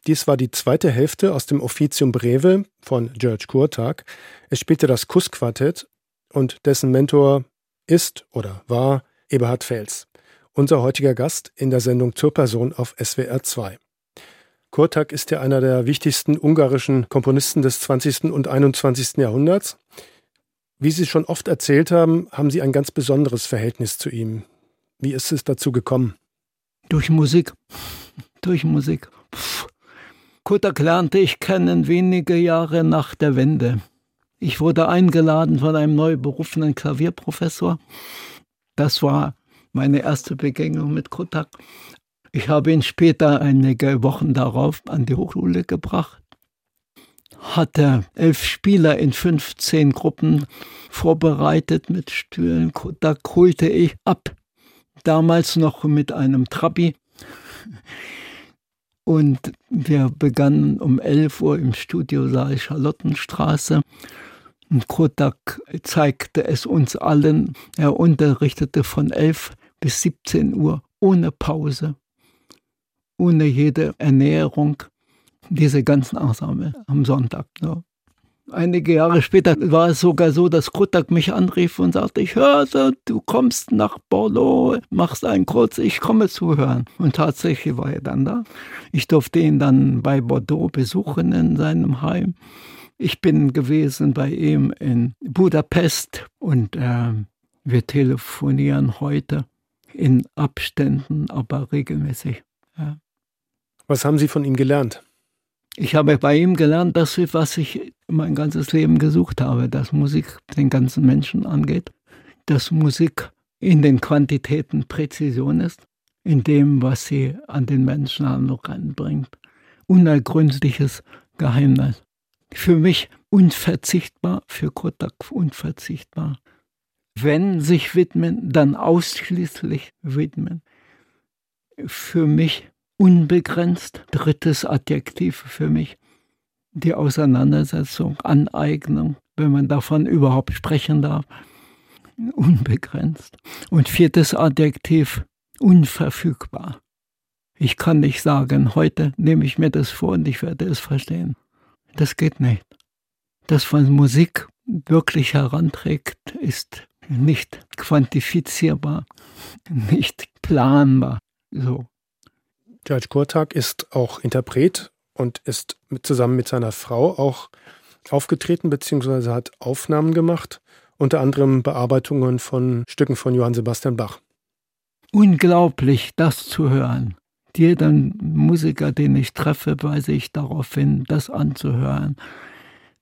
B: Dies war die zweite Hälfte aus dem Officium Breve von George Kurtag. Es spielte das Kussquartett und dessen Mentor ist oder war Eberhard Fels, unser heutiger Gast in der Sendung zur Person auf SWR 2. Kurtak ist ja einer der wichtigsten ungarischen Komponisten des 20. und 21. Jahrhunderts. Wie Sie schon oft erzählt haben, haben Sie ein ganz besonderes Verhältnis zu ihm. Wie ist es dazu gekommen?
C: Durch Musik. Durch Musik. Kurtak lernte ich kennen wenige Jahre nach der Wende. Ich wurde eingeladen von einem neu berufenen Klavierprofessor. Das war meine erste Begegnung mit Kurtak. Ich habe ihn später einige Wochen darauf an die Hochschule gebracht, hatte elf Spieler in 15 Gruppen vorbereitet mit Stühlen. Da holte ich ab, damals noch mit einem Trabi. Und wir begannen um 11 Uhr im Studiosaal Charlottenstraße. Und Kodak zeigte es uns allen. Er unterrichtete von 11 bis 17 Uhr ohne Pause ohne jede Ernährung diese ganzen Ensemble am Sonntag. So. Einige Jahre später war es sogar so, dass Krutak mich anrief und sagte, ich höre, du kommst nach Bordeaux, machst einen Kurz, ich komme zuhören. Und tatsächlich war er dann da. Ich durfte ihn dann bei Bordeaux besuchen in seinem Heim. Ich bin gewesen bei ihm in Budapest und äh, wir telefonieren heute in Abständen, aber regelmäßig. Ja.
B: Was haben Sie von ihm gelernt?
C: Ich habe bei ihm gelernt, dass was ich mein ganzes Leben gesucht habe, dass Musik den ganzen Menschen angeht, dass Musik in den Quantitäten Präzision ist, in dem, was sie an den Menschen anbringt. Unergründliches Geheimnis. Für mich unverzichtbar, für Kotak unverzichtbar. Wenn sich widmen, dann ausschließlich widmen. Für mich unbegrenzt. Drittes Adjektiv für mich. Die Auseinandersetzung, Aneignung, wenn man davon überhaupt sprechen darf. Unbegrenzt. Und viertes Adjektiv, unverfügbar. Ich kann nicht sagen, heute nehme ich mir das vor und ich werde es verstehen. Das geht nicht. Das, was Musik wirklich heranträgt, ist nicht quantifizierbar, nicht planbar. So.
B: George Kurtak ist auch Interpret und ist mit, zusammen mit seiner Frau auch aufgetreten bzw. hat Aufnahmen gemacht, unter anderem Bearbeitungen von Stücken von Johann Sebastian Bach.
C: Unglaublich, das zu hören. Jeden Musiker, den ich treffe, weise ich darauf hin, das anzuhören.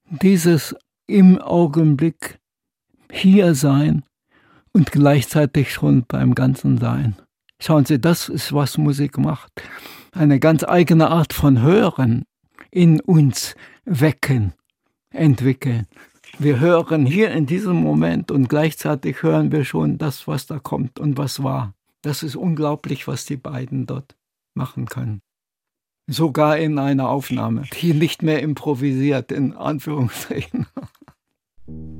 C: Dieses im Augenblick hier sein und gleichzeitig schon beim ganzen Sein. Schauen Sie, das ist, was Musik macht. Eine ganz eigene Art von Hören in uns wecken, entwickeln. Wir hören hier in diesem Moment und gleichzeitig hören wir schon das, was da kommt und was war. Das ist unglaublich, was die beiden dort machen können. Sogar in einer Aufnahme, die nicht mehr improvisiert, in Anführungszeichen.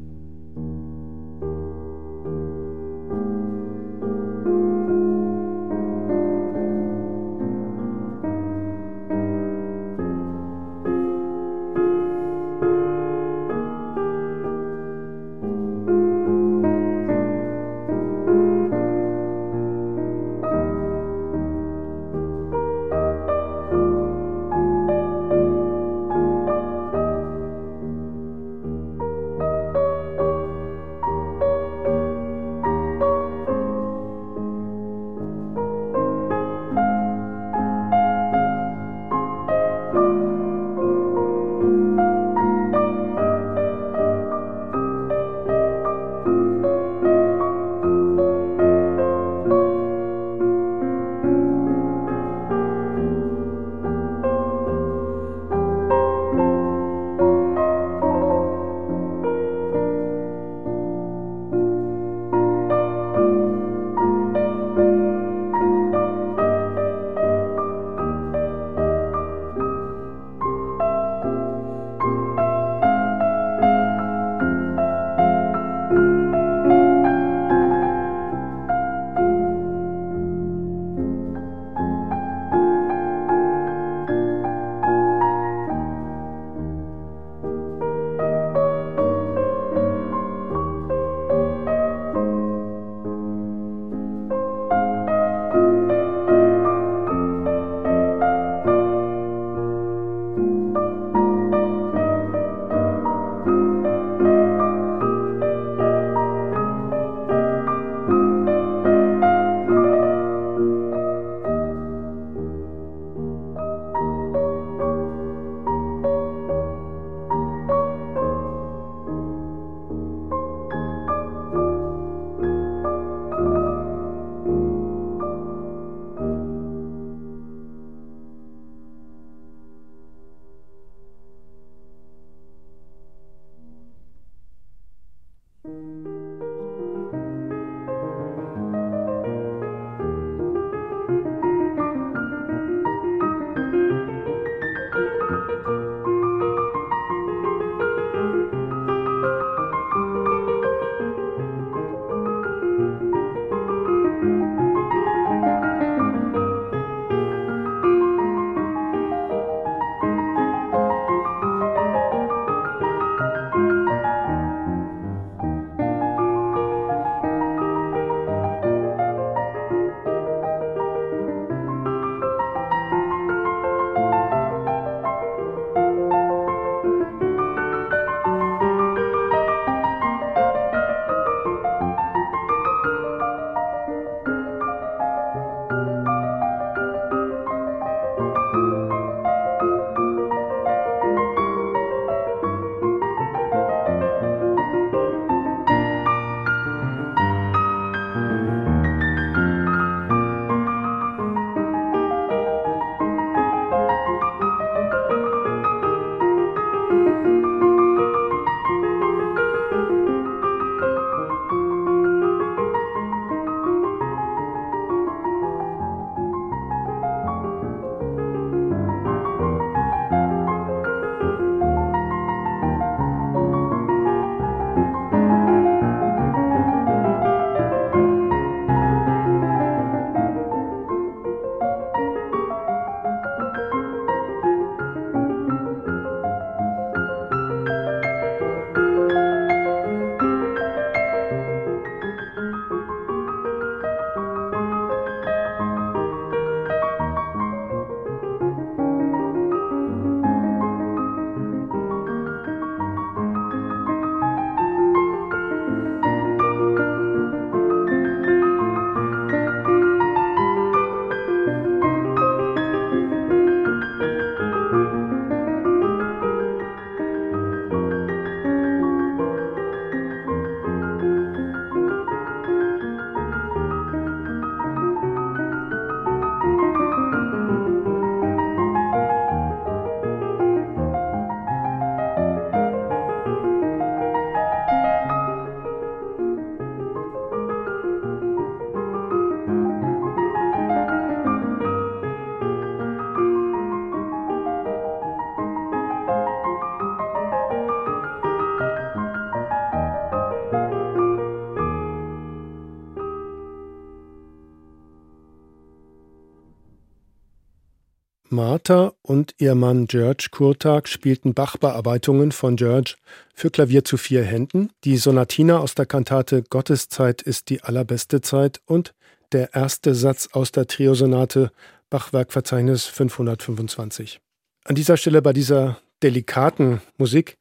B: Martha und ihr Mann George Kurtag spielten Bach-Bearbeitungen von George für Klavier zu vier Händen, die Sonatina aus der Kantate Gotteszeit ist die allerbeste Zeit und der erste Satz aus der Triosonate Bachwerkverzeichnis 525. An dieser Stelle bei dieser delikaten Musik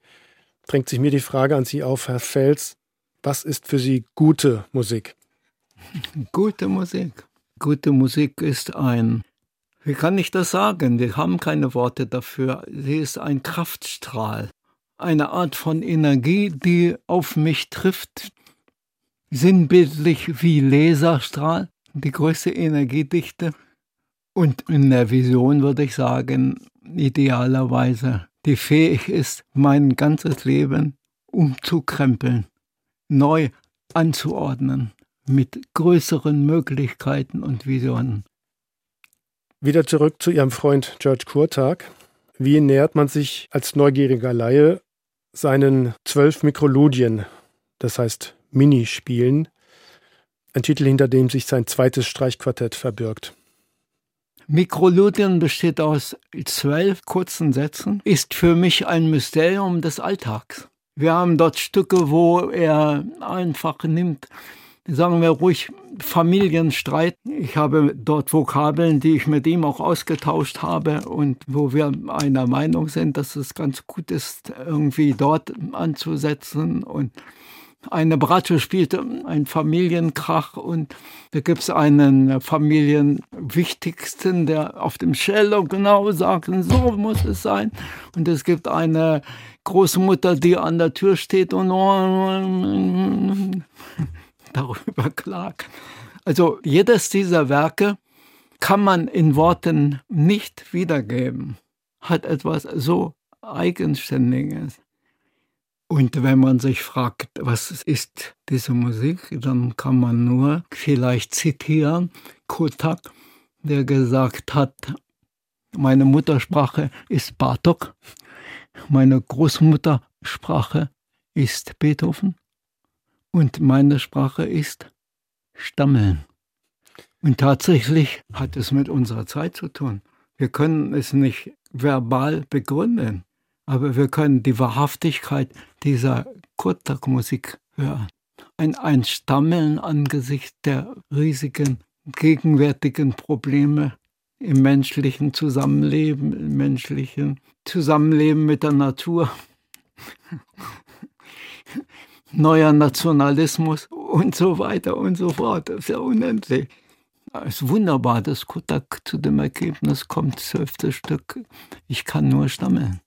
B: drängt sich mir die Frage an Sie auf, Herr Fels, was ist für Sie gute Musik?
C: Gute Musik. Gute Musik ist ein, wie kann ich das sagen? Wir haben keine Worte dafür. Sie ist ein Kraftstrahl, eine Art von Energie, die auf mich trifft, sinnbildlich wie Laserstrahl, die größte Energiedichte. Und in der Vision würde ich sagen, idealerweise, die fähig ist, mein ganzes Leben umzukrempeln, neu anzuordnen, mit größeren Möglichkeiten und Visionen.
B: Wieder zurück zu Ihrem Freund George Kurtag. Wie nähert man sich als neugieriger Laie seinen zwölf Mikroludien, das heißt Minispielen, ein Titel, hinter dem sich sein zweites Streichquartett verbirgt?
C: Mikroludien besteht aus zwölf kurzen Sätzen, ist für mich ein Mysterium des Alltags. Wir haben dort Stücke, wo er einfach nimmt sagen wir ruhig, Familienstreit. Ich habe dort Vokabeln, die ich mit ihm auch ausgetauscht habe und wo wir einer Meinung sind, dass es ganz gut ist, irgendwie dort anzusetzen und eine Bratsche spielt ein Familienkrach und da gibt es einen Familienwichtigsten, der auf dem Cello genau sagt, so muss es sein. Und es gibt eine Großmutter, die an der Tür steht und darüber klagen. Also jedes dieser Werke kann man in Worten nicht wiedergeben, hat etwas so Eigenständiges. Und wenn man sich fragt, was ist diese Musik, dann kann man nur vielleicht zitieren Kotak, der gesagt hat, meine Muttersprache ist Bartok, meine Großmuttersprache ist Beethoven und meine Sprache ist Stammeln. Und tatsächlich hat es mit unserer Zeit zu tun. Wir können es nicht verbal begründen, aber wir können die Wahrhaftigkeit dieser Kurtak-Musik hören. Ein, ein Stammeln angesichts der riesigen gegenwärtigen Probleme im menschlichen Zusammenleben, im menschlichen Zusammenleben mit der Natur neuer Nationalismus und so weiter und so fort. Das ist ja unendlich. Es ist wunderbar, dass Kotak zu dem Ergebnis kommt, zwölfte Stück. Ich kann nur stammeln.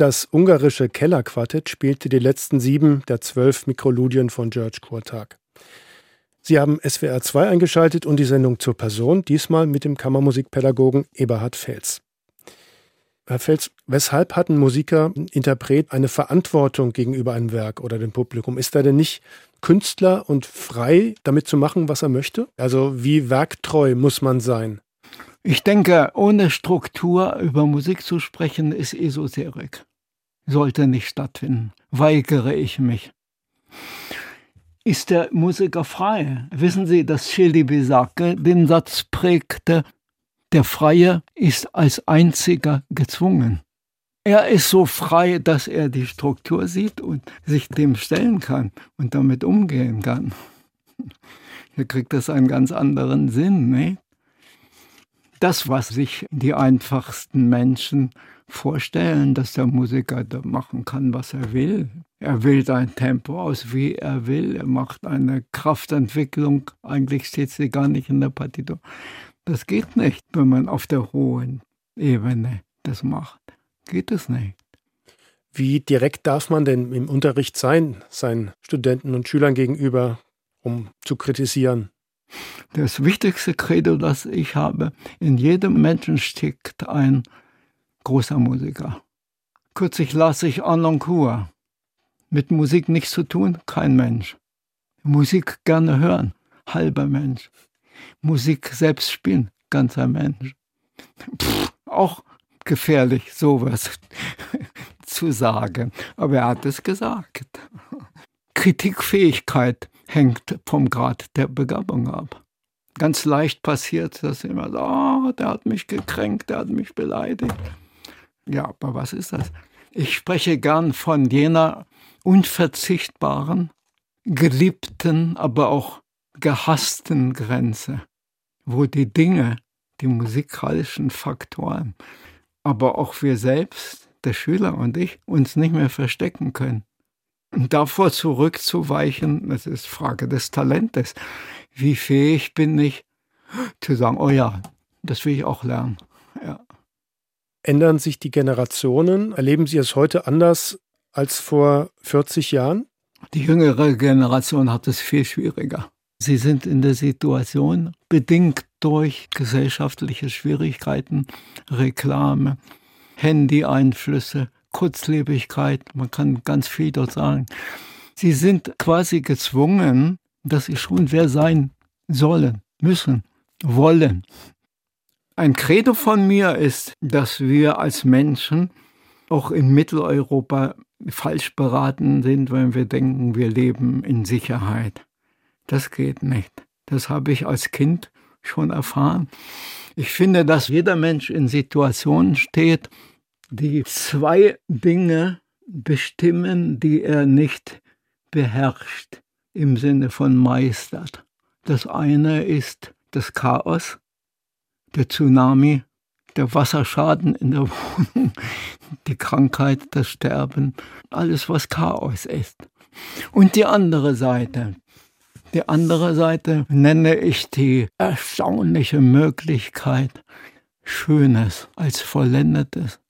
B: Das ungarische Kellerquartett spielte die letzten sieben der zwölf Mikroludien von George Kurtag. Sie haben SWR 2 eingeschaltet und die Sendung zur Person, diesmal mit dem Kammermusikpädagogen Eberhard Fels. Herr Fels, weshalb hat ein Musiker, ein Interpret eine Verantwortung gegenüber einem Werk oder dem Publikum? Ist er denn nicht Künstler und frei, damit zu machen, was er möchte? Also wie werktreu muss man sein?
C: Ich denke, ohne Struktur über Musik zu sprechen, ist Esoterik sollte nicht stattfinden. Weigere ich mich. Ist der Musiker frei? Wissen Sie, dass Schildi Besake den Satz prägte, der Freie ist als einziger gezwungen. Er ist so frei, dass er die Struktur sieht und sich dem stellen kann und damit umgehen kann. Hier kriegt das einen ganz anderen Sinn. Ne? Das, was sich die einfachsten Menschen vorstellen, dass der Musiker da machen kann, was er will. Er wählt ein Tempo aus, wie er will. Er macht eine Kraftentwicklung. Eigentlich steht sie gar nicht in der Partitur. Das geht nicht, wenn man auf der hohen Ebene das macht. Geht es nicht.
B: Wie direkt darf man denn im Unterricht sein, seinen Studenten und Schülern gegenüber, um zu kritisieren?
C: Das wichtigste Credo, das ich habe, in jedem Menschen steckt ein großer Musiker. Kürzlich las ich Arnoncourt. Mit Musik nichts zu tun, kein Mensch. Musik gerne hören, halber Mensch. Musik selbst spielen, ganzer Mensch. Pff, auch gefährlich, sowas zu sagen. Aber er hat es gesagt. Kritikfähigkeit hängt vom Grad der Begabung ab. Ganz leicht passiert das immer oh, der hat mich gekränkt, der hat mich beleidigt. Ja, aber was ist das? Ich spreche gern von jener unverzichtbaren, geliebten, aber auch gehassten Grenze, wo die Dinge, die musikalischen Faktoren, aber auch wir selbst, der Schüler und ich, uns nicht mehr verstecken können. Und davor zurückzuweichen, das ist Frage des Talentes. Wie fähig bin ich zu sagen, oh ja, das will ich auch lernen.
B: Ändern sich die Generationen? Erleben Sie es heute anders als vor 40 Jahren?
C: Die jüngere Generation hat es viel schwieriger. Sie sind in der Situation, bedingt durch gesellschaftliche Schwierigkeiten, Reklame, Handy-Einflüsse, Kurzlebigkeit, man kann ganz viel dort sagen. Sie sind quasi gezwungen, dass sie schon wer sein sollen, müssen, wollen. Ein Credo von mir ist, dass wir als Menschen auch in Mitteleuropa falsch beraten sind, wenn wir denken, wir leben in Sicherheit. Das geht nicht. Das habe ich als Kind schon erfahren. Ich finde, dass jeder Mensch in Situationen steht, die zwei Dinge bestimmen, die er nicht beherrscht im Sinne von meistert. Das eine ist das Chaos, der Tsunami, der Wasserschaden in der Wohnung, die Krankheit, das Sterben, alles was Chaos ist. Und die andere Seite, die andere Seite nenne ich die erstaunliche Möglichkeit, Schönes als Vollendetes,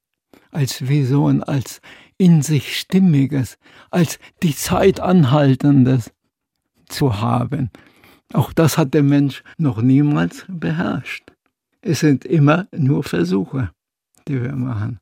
C: als Vision, als in sich Stimmiges, als die Zeit anhaltendes zu haben. Auch das hat der Mensch noch niemals beherrscht. Es sind immer nur Versuche, die wir machen.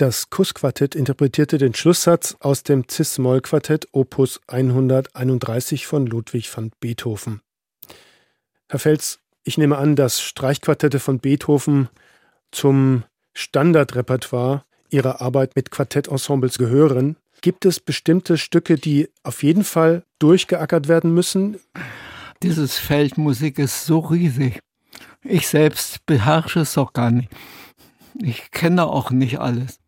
B: Das Kussquartett interpretierte den Schlusssatz aus dem Cis-Moll-Quartett Opus 131 von Ludwig van Beethoven. Herr Fels, ich nehme an, dass Streichquartette von Beethoven zum Standardrepertoire Ihrer Arbeit mit Quartettensembles gehören. Gibt es bestimmte Stücke, die auf jeden Fall durchgeackert werden müssen?
C: Dieses Feld Musik ist so riesig. Ich selbst beherrsche es doch gar nicht. Ich kenne auch nicht alles.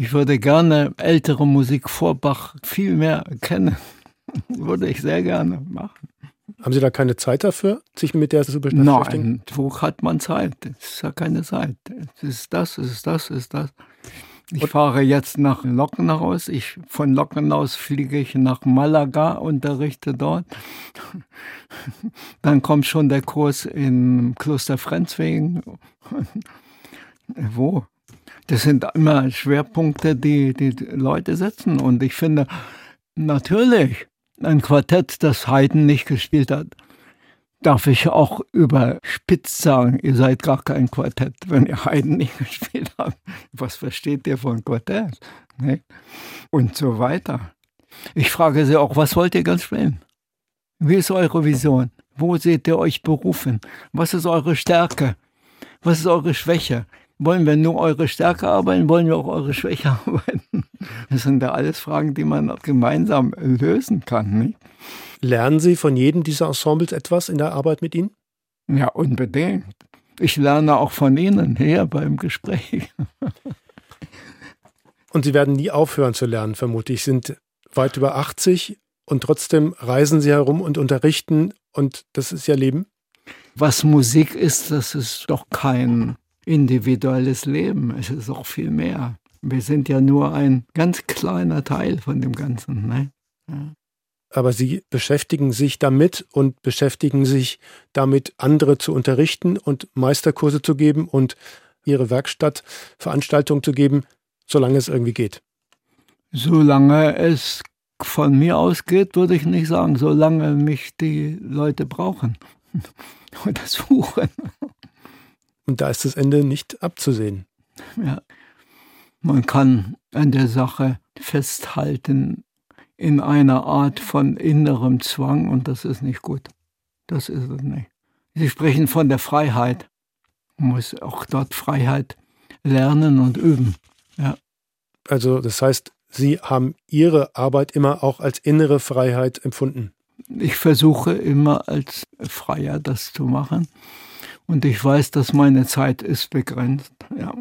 C: Ich würde gerne ältere Musik vor Bach viel mehr kennen. würde ich sehr gerne machen.
B: Haben Sie da keine Zeit dafür, sich mit der zu
C: beschäftigen? Nein, wo hat man Zeit? Es ist ja keine Zeit. Es ist das, es ist das, es ist das. Ich Und fahre jetzt nach Lockenhaus. Ich, von Lockenhaus fliege ich nach Malaga, unterrichte dort. Dann kommt schon der Kurs in Kloster Frenzwegen. Wo? Das sind immer Schwerpunkte, die die Leute setzen. Und ich finde, natürlich, ein Quartett, das Haydn nicht gespielt hat, darf ich auch überspitzt sagen, ihr seid gar kein Quartett, wenn ihr Haydn nicht gespielt habt. Was versteht ihr von Quartett? Ne? Und so weiter. Ich frage Sie auch, was wollt ihr ganz spielen? Wie ist eure Vision? Wo seht ihr euch berufen? Was ist eure Stärke? Was ist eure Schwäche? Wollen wir nur eure Stärke arbeiten? Wollen wir auch eure Schwäche arbeiten? Das sind ja alles Fragen, die man gemeinsam lösen kann. Nicht?
B: Lernen Sie von jedem dieser Ensembles etwas in der Arbeit mit Ihnen?
C: Ja, unbedingt. Ich lerne auch von Ihnen her beim Gespräch.
B: Und Sie werden nie aufhören zu lernen, vermute ich. Sie sind weit über 80 und trotzdem reisen Sie herum und unterrichten und das ist Ihr Leben?
C: Was Musik ist, das ist doch kein individuelles Leben. Es ist auch viel mehr. Wir sind ja nur ein ganz kleiner Teil von dem Ganzen. Ne? Ja.
B: Aber Sie beschäftigen sich damit und beschäftigen sich damit, andere zu unterrichten und Meisterkurse zu geben und Ihre Werkstattveranstaltung zu geben, solange es irgendwie geht.
C: Solange es von mir ausgeht, würde ich nicht sagen, solange mich die Leute brauchen oder suchen.
B: Und da ist das Ende nicht abzusehen.
C: Ja. Man kann an der Sache festhalten in einer Art von innerem Zwang und das ist nicht gut. Das ist es nicht. Sie sprechen von der Freiheit. Man muss auch dort Freiheit lernen und üben. Ja.
B: Also das heißt, Sie haben Ihre Arbeit immer auch als innere Freiheit empfunden.
C: Ich versuche immer als Freier das zu machen. Und ich weiß, dass meine Zeit ist begrenzt. Ja.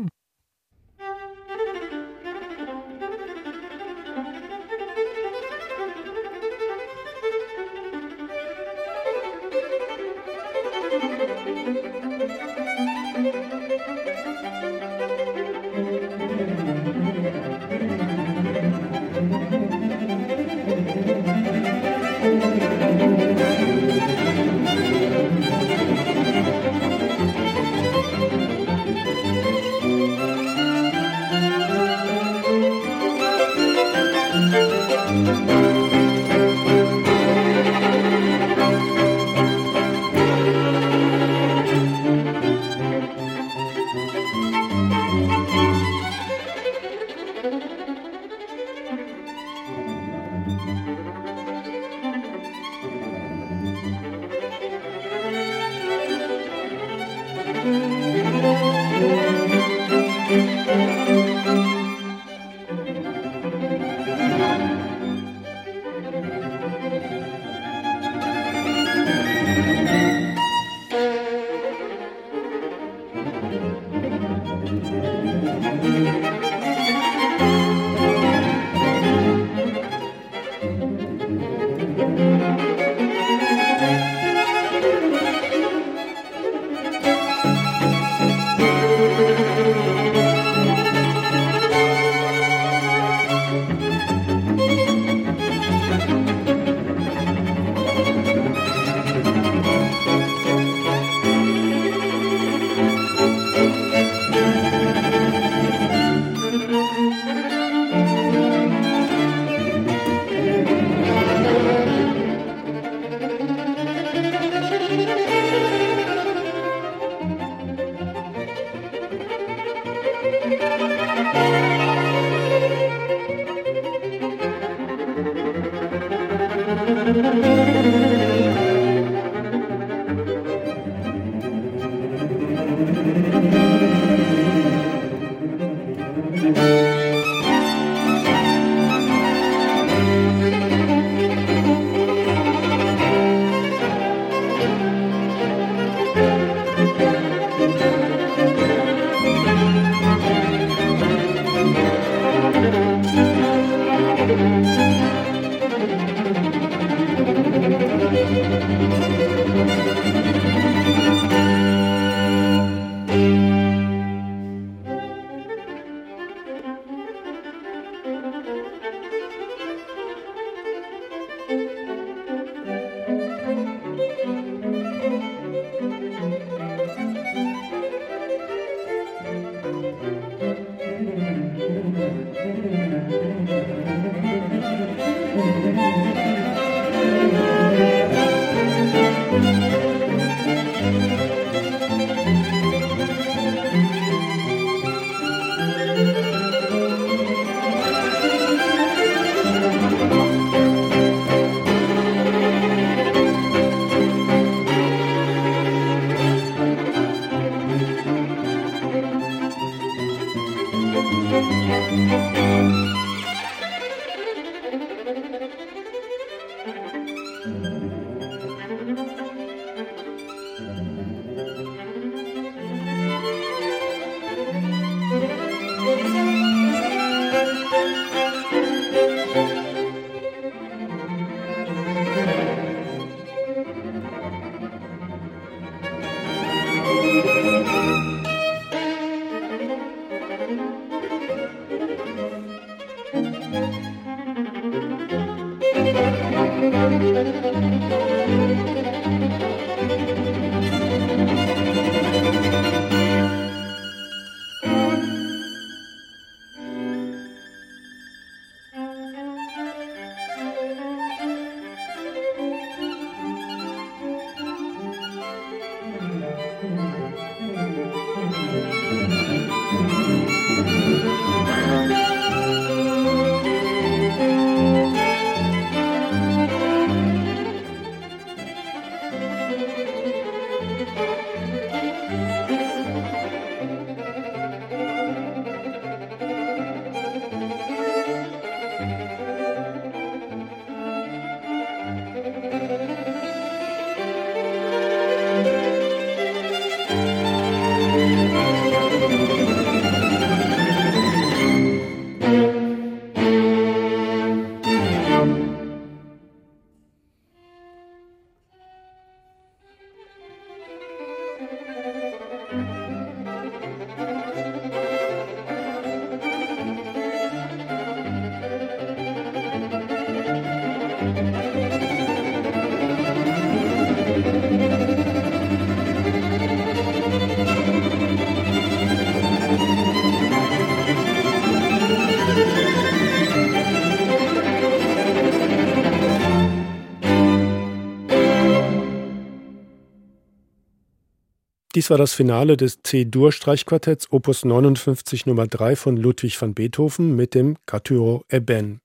B: Dies war das Finale des C-Dur-Streichquartetts Opus 59 Nummer 3 von Ludwig van Beethoven mit dem Quatuor Eben.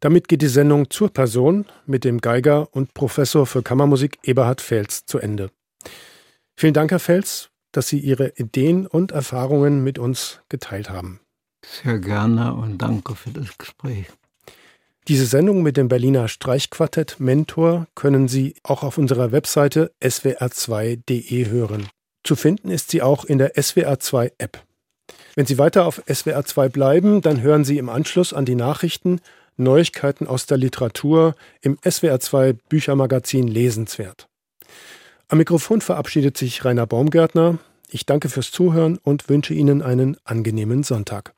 B: Damit geht die Sendung zur Person mit dem Geiger und Professor für Kammermusik Eberhard Fels zu Ende. Vielen Dank, Herr Fels, dass Sie Ihre Ideen und Erfahrungen mit uns geteilt haben.
C: Sehr gerne und danke für das Gespräch.
B: Diese Sendung mit dem Berliner Streichquartett Mentor können Sie auch auf unserer Webseite swr2.de hören. Zu finden ist sie auch in der SWR2 App. Wenn Sie weiter auf SWR2 bleiben, dann hören Sie im Anschluss an die Nachrichten Neuigkeiten aus der Literatur im SWR2 Büchermagazin Lesenswert. Am Mikrofon verabschiedet sich Rainer Baumgärtner. Ich danke fürs Zuhören und wünsche Ihnen einen angenehmen Sonntag.